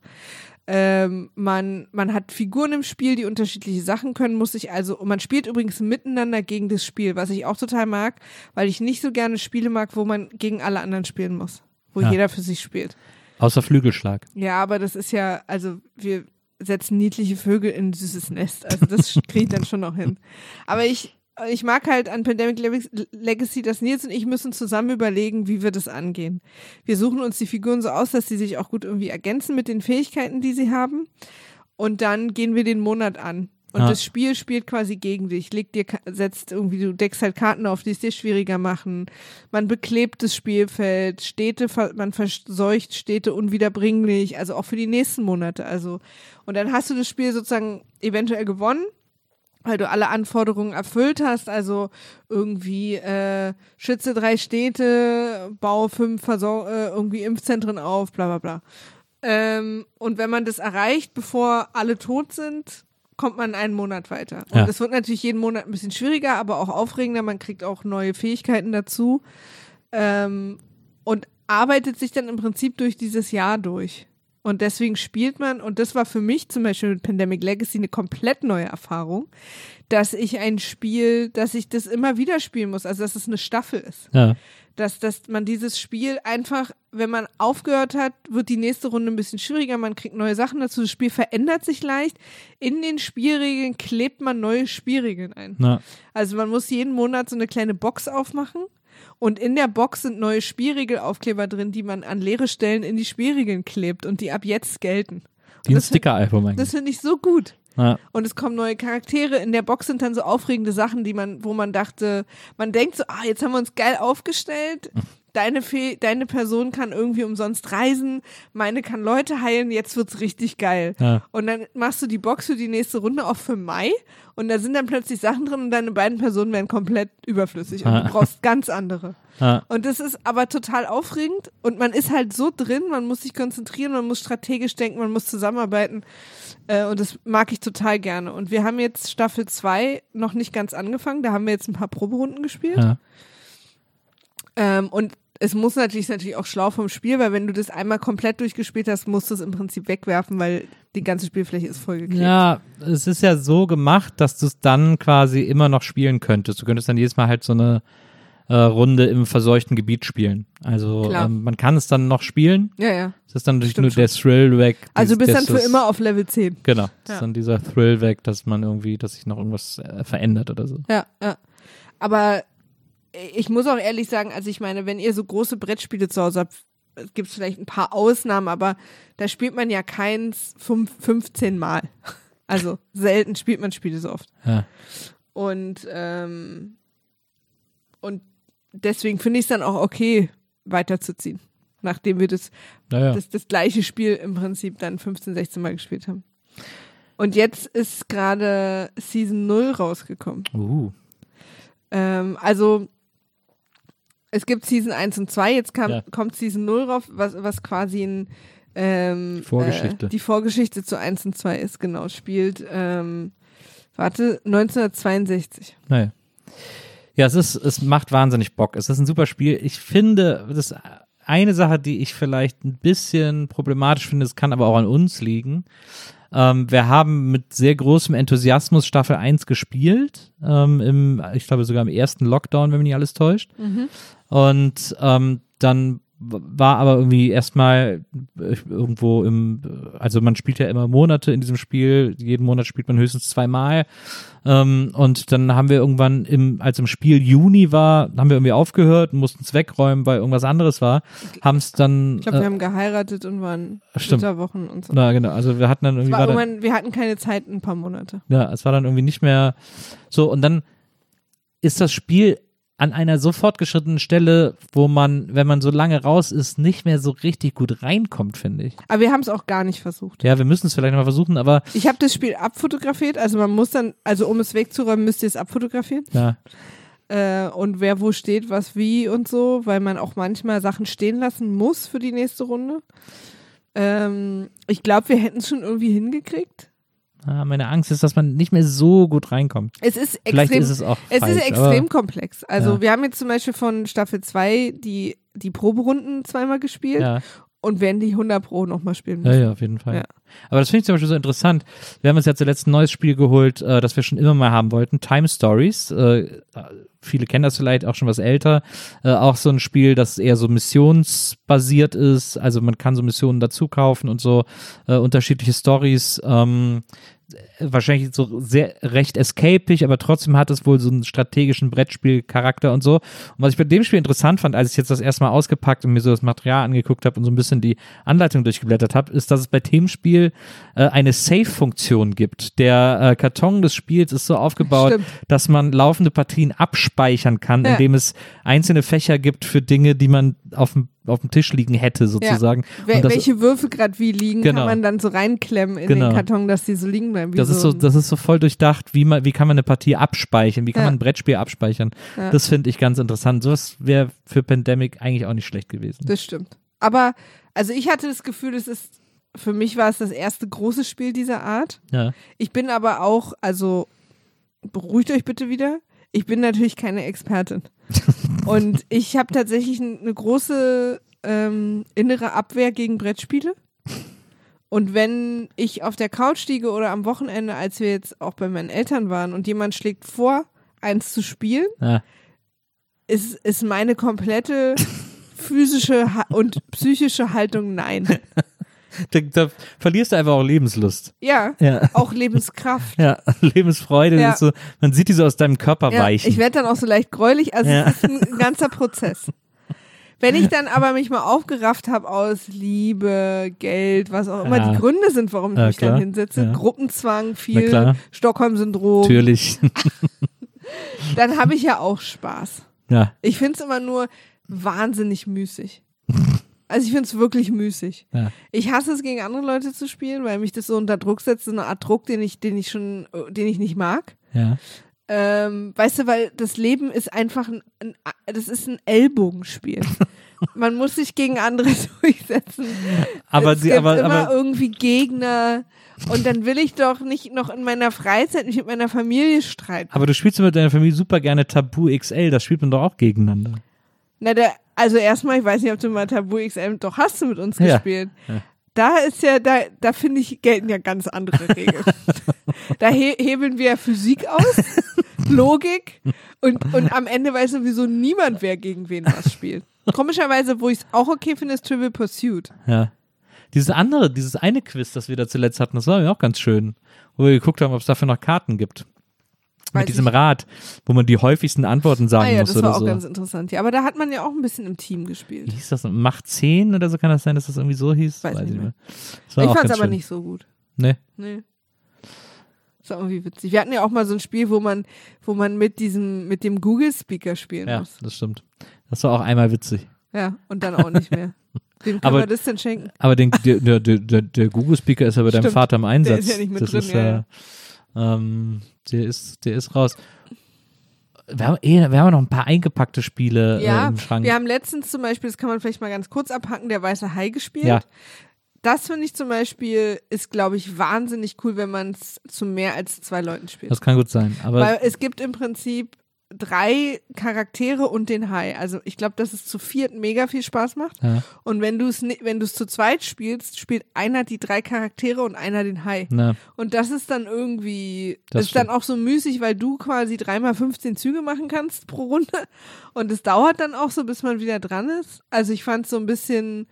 Ähm, man, man hat Figuren im Spiel, die unterschiedliche Sachen können, muss sich also, und man spielt übrigens miteinander gegen das Spiel, was ich auch total mag, weil ich nicht so gerne Spiele mag, wo man gegen alle anderen spielen muss, wo Ja. jeder für sich spielt. Außer Flügelschlag. Ja, aber das ist ja, also wir setzen niedliche Vögel in ein süßes Nest. Also das kriege ich dann schon noch hin. Aber ich, ich mag halt an Pandemic Le- Legacy, dass Nils und ich müssen zusammen überlegen, wie wir das angehen. Wir suchen uns die Figuren so aus, dass sie sich auch gut irgendwie ergänzen mit den Fähigkeiten, die sie haben. Und dann gehen wir den Monat an. Und Ah. das Spiel spielt quasi gegen dich. Legt dir, setzt irgendwie, du deckst halt Karten auf, die es dir schwieriger machen. Man beklebt das Spielfeld, Städte, man verseucht Städte unwiederbringlich, also auch für die nächsten Monate. Also, und dann hast du das Spiel sozusagen eventuell gewonnen, weil du alle Anforderungen erfüllt hast, also irgendwie äh, schütze drei Städte, baue fünf Versor äh, irgendwie Impfzentren auf, bla bla bla. Ähm, und wenn man das erreicht, bevor alle tot sind, kommt man einen Monat weiter. Und Ja. es wird natürlich jeden Monat ein bisschen schwieriger, aber auch aufregender. Man kriegt auch neue Fähigkeiten dazu ähm, und arbeitet sich dann im Prinzip durch dieses Jahr durch. Und deswegen spielt man, und das war für mich zum Beispiel mit Pandemic Legacy eine komplett neue Erfahrung, dass ich ein Spiel, dass ich das immer wieder spielen muss, also dass es eine Staffel ist Ja. dass, dass man dieses Spiel einfach, wenn man aufgehört hat, wird die nächste Runde ein bisschen schwieriger, man kriegt neue Sachen dazu, das Spiel verändert sich leicht. In den Spielregeln klebt man neue Spielregeln ein. Na, Also man muss jeden Monat so eine kleine Box aufmachen und in der Box sind neue Spielregelaufkleber drin, die man an leere Stellen in die Spielregeln klebt und die ab jetzt gelten. wie ein das- Sticker-Album Das eigentlich. finde ich so gut. Ja. Und es kommen neue Charaktere. In der Box sind dann so aufregende Sachen, die man, wo man dachte, man denkt so, ah, jetzt haben wir uns geil aufgestellt. Deine, Fe deine Person kann irgendwie umsonst reisen, meine kann Leute heilen, jetzt wird's richtig geil. Ja. Und dann machst du die Box für die nächste Runde auch für Mai und da sind dann plötzlich Sachen drin und deine beiden Personen werden komplett überflüssig und du brauchst ganz andere. Ja. Und das ist aber total aufregend und man ist halt so drin, man muss sich konzentrieren, man muss strategisch denken, man muss zusammenarbeiten äh, und das mag ich total gerne. Und wir haben jetzt Staffel 2 noch nicht ganz angefangen, da haben wir jetzt ein paar Proberunden gespielt. Ähm, und es muss natürlich, ist natürlich auch schlau vom Spiel, weil wenn du das einmal komplett durchgespielt hast, musst du es im Prinzip wegwerfen, weil die ganze Spielfläche ist vollgeklebt. Ja, es ist ja so gemacht, dass du es dann quasi immer noch spielen könntest. Du könntest dann jedes Mal halt so eine äh, Runde im verseuchten Gebiet spielen. Also Klar. ähm, man kann es dann noch spielen. ja. ja. Es ist dann natürlich Stimmt nur der Thrill weg. Also du bist dann für immer auf Level 10. Genau. Es Ja. ist dann dieser Thrill weg, dass man irgendwie, dass sich noch irgendwas äh, verändert oder so. Ja, ja. Aber ich muss auch ehrlich sagen, also ich meine, wenn ihr so große Brettspiele zu Hause habt, es gibt vielleicht ein paar Ausnahmen, aber da spielt man ja keins fünf, 15 Mal. Also selten spielt man Spiele so oft. Ja. Und, ähm, und deswegen finde ich es dann auch okay, weiterzuziehen. Nachdem wir das, Naja. das, das gleiche Spiel im Prinzip dann 15, 16 Mal gespielt haben. Und jetzt ist gerade Season 0 rausgekommen. Uh. Ähm, also es gibt Season 1 und 2, jetzt kam, Ja. kommt Season 0 rauf, was, was quasi ein, ähm, Vorgeschichte. Äh, die Vorgeschichte zu 1 und 2 ist, genau, spielt, ähm, warte, 1962. Naja. Ja, es ist, es macht wahnsinnig Bock. Es ist ein super Spiel. Ich finde, das ist eine Sache, die ich vielleicht ein bisschen problematisch finde, es kann aber auch an uns liegen. Ähm, wir haben mit sehr großem Enthusiasmus Staffel 1 gespielt, ähm, im, ich glaube sogar im ersten Lockdown, wenn mich nicht alles täuscht. Und ähm, dann war aber irgendwie erstmal äh, irgendwo im, also man spielt ja immer Monate in diesem Spiel, jeden Monat spielt man höchstens zweimal. Ähm, und dann haben wir irgendwann im, als im Spiel Juni war, haben wir irgendwie aufgehört, mussten es wegräumen, weil irgendwas anderes war, haben es dann, Ich glaube, äh, wir haben geheiratet und waren stimmt. Flitterwochen und so. na genau, also wir hatten dann irgendwie, war war dann, irgendwann, wir hatten keine Zeit, ein paar Monate. ja, es war dann irgendwie nicht mehr so und dann ist das Spiel an einer so fortgeschrittenen Stelle, wo man, wenn man so lange raus ist, nicht mehr so richtig gut reinkommt, finde ich. Aber wir haben es auch gar nicht versucht. Ja, wir müssen es vielleicht noch mal versuchen, aber Ich habe das Spiel abfotografiert, also man muss dann, also um es wegzuräumen, müsst ihr es abfotografieren. ja, Äh, und wer wo steht, was wie und so, weil man auch manchmal Sachen stehen lassen muss für die nächste Runde. Ähm, ich glaube, wir hätten es schon irgendwie hingekriegt. Meine Angst ist, dass man nicht mehr so gut reinkommt. Es ist Vielleicht extrem, ist es auch es falsch, ist extrem komplex. Also Ja. wir haben jetzt zum Beispiel von Staffel 2 die, die Proberunden zweimal gespielt Ja, und werden die 100 Pro nochmal spielen ja, müssen. ja, auf jeden Fall. Ja. Aber das finde ich zum Beispiel so interessant. Wir haben uns ja zuletzt ein neues Spiel geholt, äh, das wir schon immer mal haben wollten, Time Stories. Äh, viele kennen das vielleicht, auch schon was älter. Äh, auch so ein Spiel, das eher so missionsbasiert ist. Also man kann so Missionen dazu kaufen und so äh, unterschiedliche Stories. Ähm, wahrscheinlich so sehr recht escapig, aber trotzdem hat es wohl so einen strategischen Brettspielcharakter und so. Und was ich bei dem Spiel interessant fand, als ich jetzt das erstmal ausgepackt und mir so das Material angeguckt habe und so ein bisschen die Anleitung durchgeblättert habe, ist, dass es bei Themenspiel äh, eine Save-Funktion gibt. Der äh, Karton des Spiels ist so aufgebaut, Stimmt. dass man laufende Partien abspeichern kann, Ja. indem es einzelne Fächer gibt für Dinge, die man auf dem, auf dem Tisch liegen hätte, sozusagen. Und das, welche Würfe gerade wie liegen, Genau. kann man dann so reinklemmen in Genau. den Karton, dass die so liegen bleiben. Wie Das ist so, das ist so voll durchdacht, wie man, wie kann man eine Partie abspeichern, wie kann Ja. man ein Brettspiel abspeichern. Ja. Das finde ich ganz interessant. Sowas wäre für Pandemic eigentlich auch nicht schlecht gewesen. Das stimmt. Aber, also ich hatte das Gefühl, es ist, für mich war es das erste große Spiel dieser Art. Ja. Ich bin aber auch, also beruhigt euch bitte wieder. Ich bin natürlich keine Expertin. Und ich habe tatsächlich eine große ähm, innere Abwehr gegen Brettspiele. Und wenn ich auf der Couch liege oder am Wochenende, als wir jetzt auch bei meinen Eltern waren und jemand schlägt vor, eins zu spielen, Ja. ist, ist meine komplette physische und psychische Haltung nein. Da, da verlierst du einfach auch Lebenslust. Ja, Ja. auch Lebenskraft. Ja, Lebensfreude. Ja. So, man sieht die so aus deinem Körper Ja, weichen. ich werde dann auch so leicht gräulich, also Ja. es ist ein ganzer Prozess. Wenn ich dann aber mich mal aufgerafft habe aus Liebe, Geld, was auch immer Ja. die Gründe sind, warum ich mich klar. dann hinsetze. Gruppenzwang, viel Stockholm-Syndrom, natürlich. dann habe ich ja auch Spaß. ja, Ich finde es immer nur wahnsinnig müßig. Also ich finde es wirklich müßig. ja. Ich hasse es, gegen andere Leute zu spielen, weil mich das so unter Druck setzt, so eine Art Druck, den ich, den ich schon, den ich nicht mag. ja. Ähm, weißt du, weil das Leben ist einfach ein, ein das ist ein Ellbogenspiel. Man muss sich gegen andere durchsetzen. Aber es sie, gibt aber, immer aber, irgendwie Gegner. Und dann will ich doch nicht noch in meiner Freizeit mich mit meiner Familie streiten. aber du spielst mit deiner Familie super gerne Tabu XL, das spielt man doch auch gegeneinander. Na, der, also erstmal, ich weiß nicht, ob du mal Tabu XM, doch hast du mit uns Ja. gespielt. Ja. Da ist ja, da, da finde ich, gelten ja ganz andere Regeln. da he hebeln wir Physik aus, Logik und, und am Ende weiß sowieso niemand, wer gegen wen was spielt. Komischerweise, wo ich es auch okay finde, ist Trivial Pursuit. Ja. Dieses andere, dieses eine Quiz, das wir da zuletzt hatten, das war mir auch ganz schön. Wo wir geguckt haben, ob es dafür noch Karten gibt. Weiß Mit diesem ich. Rad, wo man die häufigsten Antworten sagen Ah ja, muss das oder war auch so. ganz interessant. Ja, aber da hat man ja auch ein bisschen im Team Wie gespielt. hieß das? Macht 10 oder so kann das sein, dass das irgendwie so hieß? Weiß nicht mehr. Das war Ich fand es aber schön. nicht so gut. Nee. Nee. Das war irgendwie witzig. Wir hatten ja auch mal so ein Spiel, wo man, wo man mit diesem, mit dem Google-Speaker spielen Ja, muss. das stimmt. Das war auch einmal witzig. Ja, und dann auch nicht mehr. Wem kann Aber- man das denn schenken? Aber den, der, der, der, der Google-Speaker ist ja bei deinem. Vater im Einsatz. ist ja nicht mit das drin, ist, ja, äh, Ähm, der, ist, der ist raus. Wir haben, eh, wir haben noch ein paar eingepackte Spiele äh, Ja, im Schrank. wir haben letztens zum Beispiel, das kann man vielleicht mal ganz kurz abhacken, der Weiße Hai gespielt. Ja. Das finde ich zum Beispiel, ist glaube ich wahnsinnig cool, wenn man es zu mehr als zwei Leuten spielt. das kann gut sein. Aber Weil es gibt im Prinzip drei Charaktere und den Hai. Also ich glaube, dass es zu viert mega viel Spaß macht. ja, Und wenn du es wenn du es zu zweit spielst, spielt einer die drei Charaktere und einer den Hai. na, Und das ist dann irgendwie, Das ist dann auch so müßig, weil du quasi dreimal 15 Züge machen kannst pro Runde. Und es dauert dann auch so, bis man wieder dran ist. Also ich fand es so ein bisschen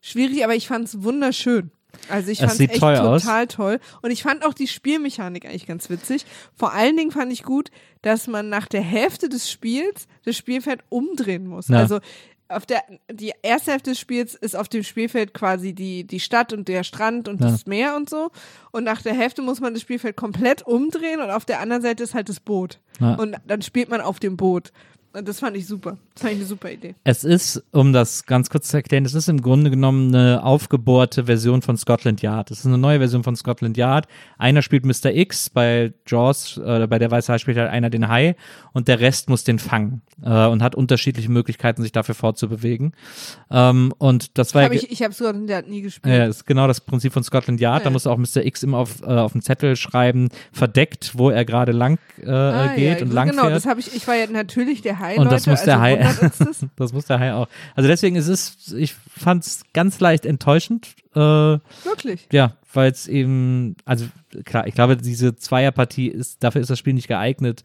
schwierig, aber ich fand es wunderschön. Also ich fand echt toll aus. total toll. Und ich fand auch die Spielmechanik eigentlich ganz witzig. Vor allen Dingen fand ich gut, dass man nach der Hälfte des Spiels das Spielfeld umdrehen muss. Ja. Also auf der, die erste Hälfte des Spiels ist auf dem Spielfeld quasi die, die Stadt und der Strand und Ja. das Meer und so. Und nach der Hälfte muss man das Spielfeld komplett umdrehen und auf der anderen Seite ist halt das Boot. Ja. Und dann spielt man auf dem Boot. Und das fand ich super. Das ist eine super Idee. Es ist, um das ganz kurz zu erklären, es ist im Grunde genommen eine aufgebohrte Version von Scotland Yard. Es ist eine neue Version von Scotland Yard. Einer spielt Mr. X, bei Jaws, äh, bei der Weiße Hai spielt halt einer den Hai und der Rest muss den fangen äh, und hat unterschiedliche Möglichkeiten, sich dafür fortzubewegen. Ähm, und das war Hab ich ich habe der hat nie gespielt. ja, ist genau das Prinzip von Scotland Yard. Da Ja. muss auch Mr. X immer auf, äh, auf den Zettel schreiben, verdeckt, wo er gerade lang äh, Ah, geht ja, und lang genau, fährt. das habe ich. Ich war ja natürlich der Hai. Und das muss der also Hai. Wundert uns das. das muss der Hai auch. Also deswegen ist es, ich fand es ganz leicht enttäuschend. Äh, Wirklich. ja, weil es eben, also klar, ich glaube, diese Zweierpartie ist, dafür ist das Spiel nicht geeignet.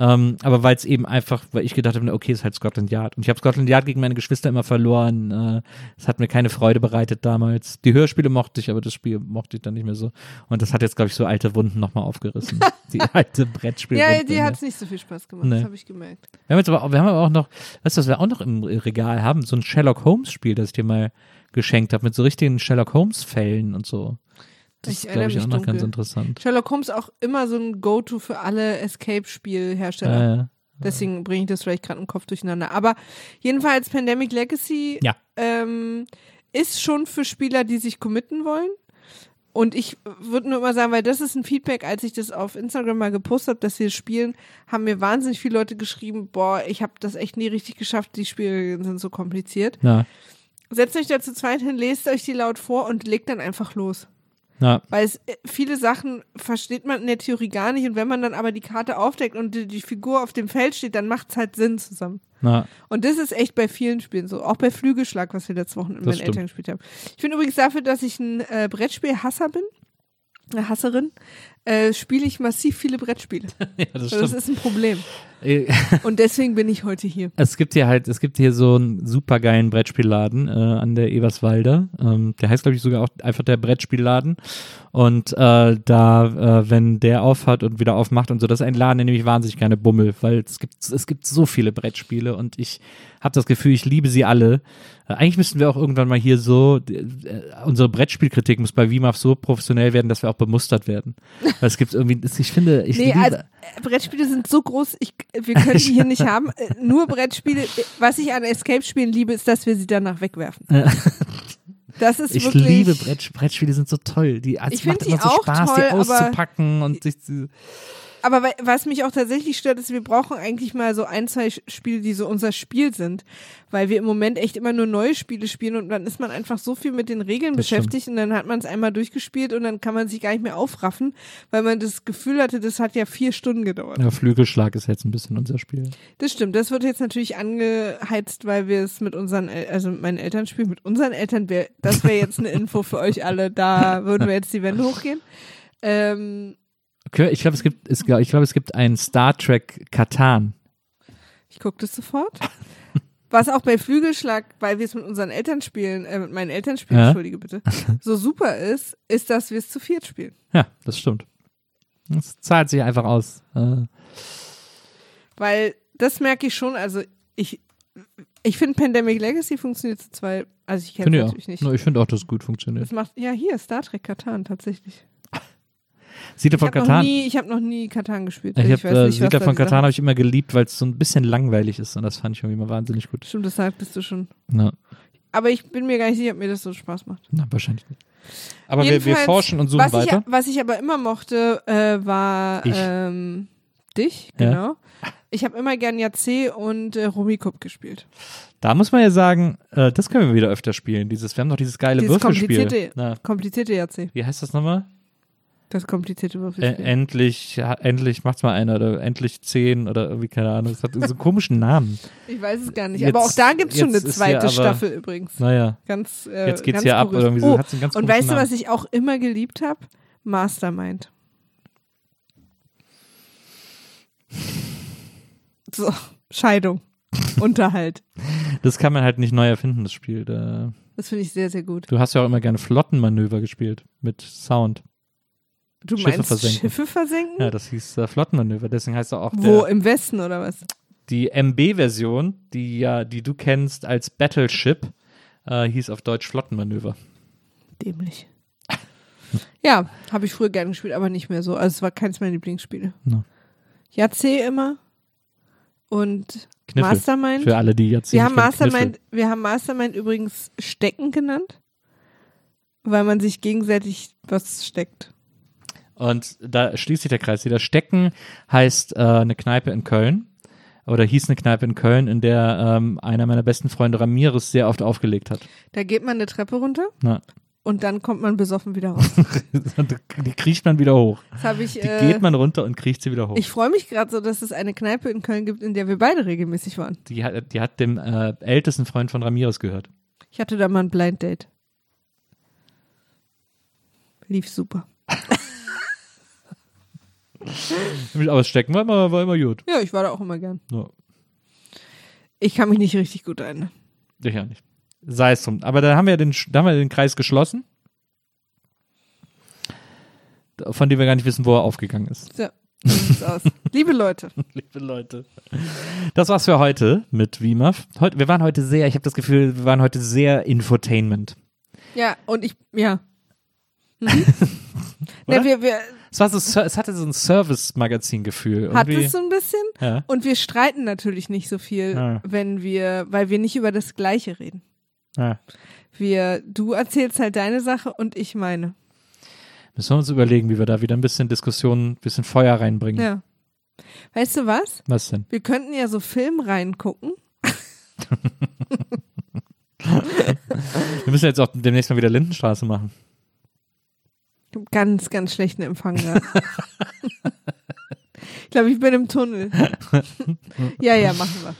Ähm, aber weil es eben einfach, weil ich gedacht habe, okay, ist halt Scotland Yard. Und ich habe Scotland Yard gegen meine Geschwister immer verloren. Äh, Es hat mir keine Freude bereitet damals. Die Hörspiele mochte ich, aber das Spiel mochte ich dann nicht mehr so. Und das hat jetzt, glaube ich, so alte Wunden nochmal aufgerissen. die alte Brettspielwunde. Ja, dir hat es nicht so viel Spaß gemacht. Nee. Das habe ich gemerkt. Wir haben jetzt aber auch, wir haben aber auch noch, weißt du, was wir auch noch im Regal haben? So ein Sherlock Holmes Spiel, das ich dir mal geschenkt habe, mit so richtigen Sherlock Holmes Fällen und so. Das Ich ist, glaube ich, auch noch ganz interessant. Sherlock Holmes auch immer so ein Go-To für alle Escape-Spielhersteller. Äh, Deswegen bringe ich das vielleicht gerade im Kopf durcheinander. Aber jedenfalls Pandemic Legacy Ja. ähm, ist schon für Spieler, die sich committen wollen. Und ich würde nur immer sagen, weil das ist ein Feedback, als ich das auf Instagram mal gepostet habe, dass wir es spielen, haben mir wahnsinnig viele Leute geschrieben, boah, ich habe das echt nie richtig geschafft, die Spiele sind so kompliziert. na, Setzt euch da zu zweit hin, lest euch die laut vor und legt dann einfach los. Na, Weil es äh, viele Sachen versteht man in der Theorie gar nicht und wenn man dann aber die Karte aufdeckt und die, die Figur auf dem Feld steht, dann macht es halt Sinn zusammen. na. Und das ist echt bei vielen Spielen so. Auch bei Flügelschlag, was wir letzte Woche mit meinen. Eltern gespielt haben. Ich bin übrigens dafür, dass ich ein äh, Brettspiel-Hasser bin, eine Hasserin, äh, spiele ich massiv viele Brettspiele. Ja, das So, das ist ein Problem. Äh, Und deswegen bin ich heute hier. Es gibt hier halt, es gibt hier so einen supergeilen Brettspielladen äh, an der Eberswalde. Ähm, der heißt, glaube ich, sogar auch einfach der Brettspielladen. Und äh, da, äh, wenn der aufhat und wieder aufmacht und so, das ist ein Laden, der nämlich wahnsinnig gerne bummel, weil es gibt, es gibt so viele Brettspiele und ich habe das Gefühl, ich liebe sie alle. Äh, eigentlich müssten wir auch irgendwann mal hier so, äh, unsere Brettspielkritik muss bei WIMAF so professionell werden, dass wir auch bemustert werden. Weil es gibt irgendwie, ich finde, ich Nee, also äh, Brettspiele sind so groß, ich, wir können die hier nicht haben. Nur Brettspiele. Was ich an Escape-Spielen liebe, ist, dass wir sie danach wegwerfen. Das ist Ich wirklich. liebe Brett, Brettspiele, sind so toll. Die, es Ich macht find immer die so auch Spaß, toll, die auszupacken und sich zu. Aber wa- was mich auch tatsächlich stört, ist, wir brauchen eigentlich mal so ein, zwei Spiele, die so unser Spiel sind. Weil wir im Moment echt immer nur neue Spiele spielen und dann ist man einfach so viel mit den Regeln Das beschäftigt und dann hat man es einmal durchgespielt und dann kann man sich gar nicht mehr aufraffen, weil man das Gefühl hatte, das hat ja vier Stunden gedauert. Ja, Flügelschlag ist jetzt ein bisschen unser Spiel. Das stimmt. Das wird jetzt natürlich angeheizt, weil wir es mit unseren, El also mit meinen Eltern spielen. Mit unseren Eltern wäre, das wäre jetzt eine Info für euch alle. Da würden wir jetzt die Wände hochgehen. Ähm, ich glaube, es gibt, es, ich glaube, es gibt ein Star Trek Katan. ich gucke das sofort. Was auch bei Flügelschlag, weil wir es mit unseren Eltern spielen, äh, mit meinen Eltern spielen, Ja. entschuldige bitte, so super ist, ist, dass wir es zu viert spielen. Ja, das stimmt. Das zahlt sich einfach aus. Äh, Weil das merke ich schon, also ich, ich finde Pandemic Legacy funktioniert zu zwei, also ich kenne es natürlich nicht. No, ich finde auch, dass es gut funktioniert. Das macht, ja, hier, Star Trek Katan, tatsächlich. Siedler Ich von Katan. nie, ich habe noch nie Katan gespielt. Ich weiß habe äh, nicht, Siedler von Katan habe ich immer geliebt, weil es so ein bisschen langweilig ist und das fand ich irgendwie mal wahnsinnig gut. Stimmt, deshalb bist du schon. Ja, Aber ich bin mir gar nicht sicher, ob mir das so Spaß macht. na, wahrscheinlich nicht. Aber wir, wir forschen und suchen was weiter. Ich, was ich aber immer mochte, äh, war Ich. ähm, dich, Ja. genau. Ich habe immer gern Jahrzeh und äh, Rummikub gespielt. Da muss man ja sagen, äh, das können wir wieder öfter spielen. Dieses, wir haben noch dieses geile Dieses Würfelspiel. komplizierte- Na, Komplizierte Jahrzeh. wie heißt das nochmal? Das komplizierte Äh, Würfelspiel. endlich, ja, endlich macht's mal einer oder endlich zehn oder irgendwie, keine Ahnung. Es hat so einen komischen Namen. ich weiß es gar nicht. Jetzt- aber auch da gibt es schon eine zweite aber- Staffel übrigens. Naja, Ganz, äh, jetzt geht's ganz hier ab oder irgendwie oh, so. Hat's einen ganz Und weißt du, Namen. was ich auch immer geliebt habe? Mastermind. So, Scheidung. Unterhalt. Das kann man halt nicht neu erfinden, das Spiel. Da, Das finde ich sehr, sehr gut. du hast ja auch immer gerne Flottenmanöver gespielt mit Sound. Du Schiffe meinst versenken. Schiffe versenken? Ja, das hieß äh, Flottenmanöver. Deswegen heißt er auch Wo? der, Im Westen oder was? die MB-Version, die ja, die du kennst als Battleship, äh, hieß auf Deutsch Flottenmanöver. Dämlich. Ja, habe ich früher gerne gespielt, aber nicht mehr so. Also es war keins meiner Lieblingsspiele. No. Jahrzeh immer. und Kniffel. Mastermind. Für alle, die jetzt Wir haben, Mastermind, wir haben Mastermind übrigens Stecken genannt, weil man sich gegenseitig was steckt. Und da schließt sich der Kreis wieder. Stecken heißt äh, eine Kneipe in Köln. Oder hieß eine Kneipe in Köln, in der ähm, einer meiner besten Freunde Ramirez sehr oft aufgelegt hat. Da geht man eine Treppe runter Na, und dann kommt man besoffen wieder raus. die kriecht man wieder hoch. Das habe ich. Die Äh, geht man runter und kriecht sie wieder hoch. ich freue mich gerade so, dass es eine Kneipe in Köln gibt, in der wir beide regelmäßig waren. die, hat, die hat dem äh, ältesten Freund von Ramirez gehört. Ich hatte da mal ein Blind Date. Lief super. Aber das Stecken war immer, war immer gut. Ja, ich war da auch immer gern. Ja, Ich kann mich nicht richtig gut erinnern. ich ja nicht. Sei es drum. Aber da haben wir den, da haben wir den Kreis geschlossen. Von dem wir gar nicht wissen, wo er aufgegangen ist. Sieht's aus. Liebe Leute, Liebe Leute. Das war's für heute mit WIMAF. Heute, wir waren heute sehr, ich habe das Gefühl, wir waren heute sehr Infotainment. ja, und ich, ja. Mhm. Na, wir, wir Es, war so, es hatte so ein Service-Magazin-Gefühl. hat es so ein bisschen. ja. Und wir streiten natürlich nicht so viel, Ja. wenn wir, weil wir nicht über das Gleiche reden. Ja. Wir, du erzählst halt deine Sache und ich meine. Müssen wir uns überlegen, wie wir da wieder ein bisschen Diskussion, ein bisschen Feuer reinbringen. Ja. Weißt du was? Was denn? Wir könnten ja so Film reingucken. Wir müssen jetzt auch demnächst mal wieder Lindenstraße machen. Ganz, ganz schlechten Empfang gehabt. ich glaube, ich bin im Tunnel. ja, ja, machen wir.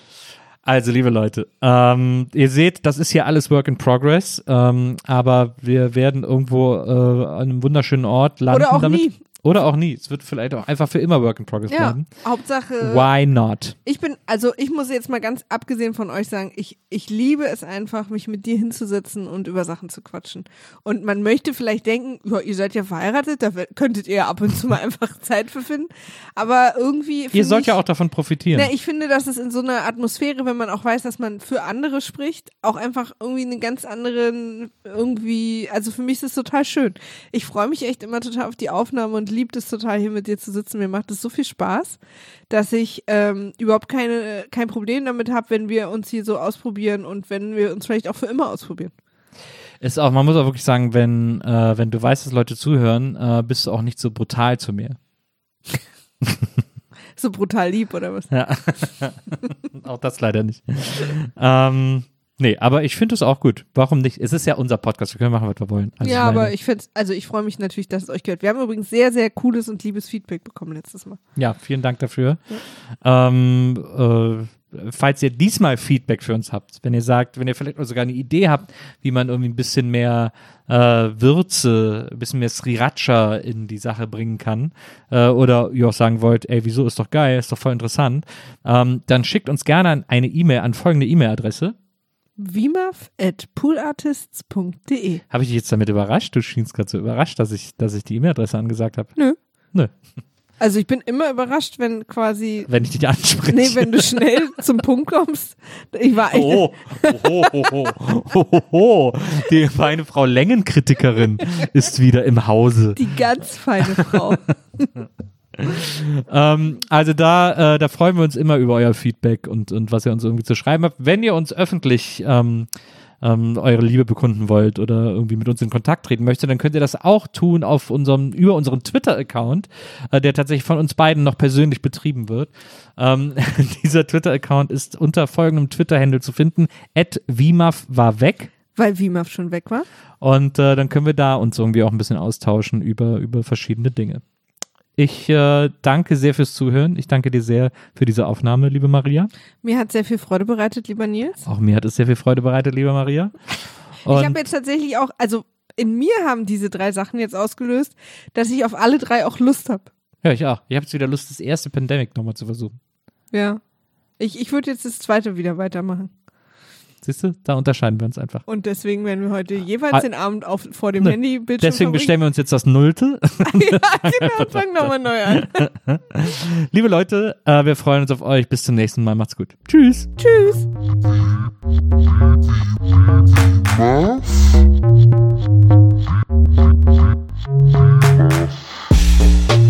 Also, liebe Leute, ähm, ihr seht, das ist hier alles Work in Progress, ähm, aber wir werden irgendwo äh, an einem wunderschönen Ort landen Oder auch damit. nie. Oder auch nie. Es wird vielleicht auch einfach für immer Work in Progress Ja, bleiben. Hauptsache. Why not? Ich bin, also ich muss jetzt mal ganz abgesehen von euch sagen, ich, ich liebe es einfach, mich mit dir hinzusetzen und über Sachen zu quatschen. Und man möchte vielleicht denken, ja, ihr seid ja verheiratet, da könntet ihr ab und zu mal einfach Zeit für finden. Aber irgendwie. Ihr sollt ich, ja auch davon profitieren. Na, ich finde, dass es in so einer Atmosphäre, wenn man auch weiß, dass man für andere spricht, auch einfach irgendwie einen ganz anderen, irgendwie, also für mich ist es total schön. Ich freue mich echt immer total auf die Aufnahme und liebe es total, hier mit dir zu sitzen. Mir macht es so viel Spaß, dass ich ähm, überhaupt keine, kein Problem damit habe, wenn wir uns hier so ausprobieren und wenn wir uns vielleicht auch für immer ausprobieren. Ist auch, man muss auch wirklich sagen, wenn, äh, wenn du weißt, dass Leute zuhören, äh, bist du auch nicht so brutal zu mir. So brutal lieb oder was? Ja. auch das leider nicht. ähm, nee, aber ich finde es auch gut. Warum nicht? Es ist ja unser Podcast, wir können machen, was wir wollen. Also ja, meine- aber ich finde also ich freue mich natürlich, dass es euch gehört. Wir haben übrigens sehr, sehr cooles und liebes Feedback bekommen letztes Mal. Ja, vielen Dank dafür. Ähm, äh, falls ihr diesmal Feedback für uns habt, wenn ihr sagt, wenn ihr vielleicht sogar eine Idee habt, wie man irgendwie ein bisschen mehr äh, Würze, ein bisschen mehr Sriracha in die Sache bringen kann, äh, oder ihr auch sagen wollt, ey, wieso ist doch geil, ist doch voll interessant, ähm, dann schickt uns gerne eine E-Mail an folgende E-Mail-Adresse. Vimaf at poolartists.de Habe ich dich jetzt damit überrascht? Du schienst gerade so überrascht, dass ich, dass ich die E-Mail-Adresse angesagt habe. Nö. Nö. Also ich bin immer überrascht, wenn quasi, Wenn ich dich anspreche. nee, wenn du schnell zum Punkt kommst. Ich war echt, Oh, oh, oh, oh, oh, oh, oh. Die feine Frau Längenkritikerin ist wieder im Hause. die ganz feine Frau. Ähm, also da, äh, da freuen wir uns immer über euer Feedback und, und was ihr uns irgendwie zu schreiben habt. Wenn ihr uns öffentlich ähm, ähm, eure Liebe bekunden wollt oder irgendwie mit uns in Kontakt treten möchtet, dann könnt ihr das auch tun auf unserem, über unseren Twitter-Account, äh, der tatsächlich von uns beiden noch persönlich betrieben wird. Ähm, dieser Twitter-Account ist unter folgendem Twitter-Handle zu finden, at Wimaf war weg. Weil Vimaf schon weg war. Und äh, dann können wir da uns irgendwie auch ein bisschen austauschen über, über verschiedene Dinge. Ich äh, danke sehr fürs Zuhören. Ich danke dir sehr für diese Aufnahme, liebe Maria. Mir hat sehr viel Freude bereitet, lieber Nils. Auch mir hat es sehr viel Freude bereitet, liebe Maria. ich Und habe jetzt tatsächlich auch, also in mir haben diese drei Sachen jetzt ausgelöst, dass ich auf alle drei auch Lust habe. ja, ich auch. Ich habe jetzt wieder Lust, das erste Pandemic nochmal zu versuchen. Ja. Ich, ich würde jetzt das zweite wieder weitermachen. Siehst du, da unterscheiden wir uns einfach. Und deswegen werden wir heute jeweils Ah. den Abend auf, vor dem Nö. Handybildschirm Deswegen bestellen wir uns jetzt das Nullte. ja, genau, fangen nochmal neu an. liebe Leute, äh, wir freuen uns auf euch. Bis zum nächsten Mal. Macht's gut. Tschüss. Tschüss. Wie,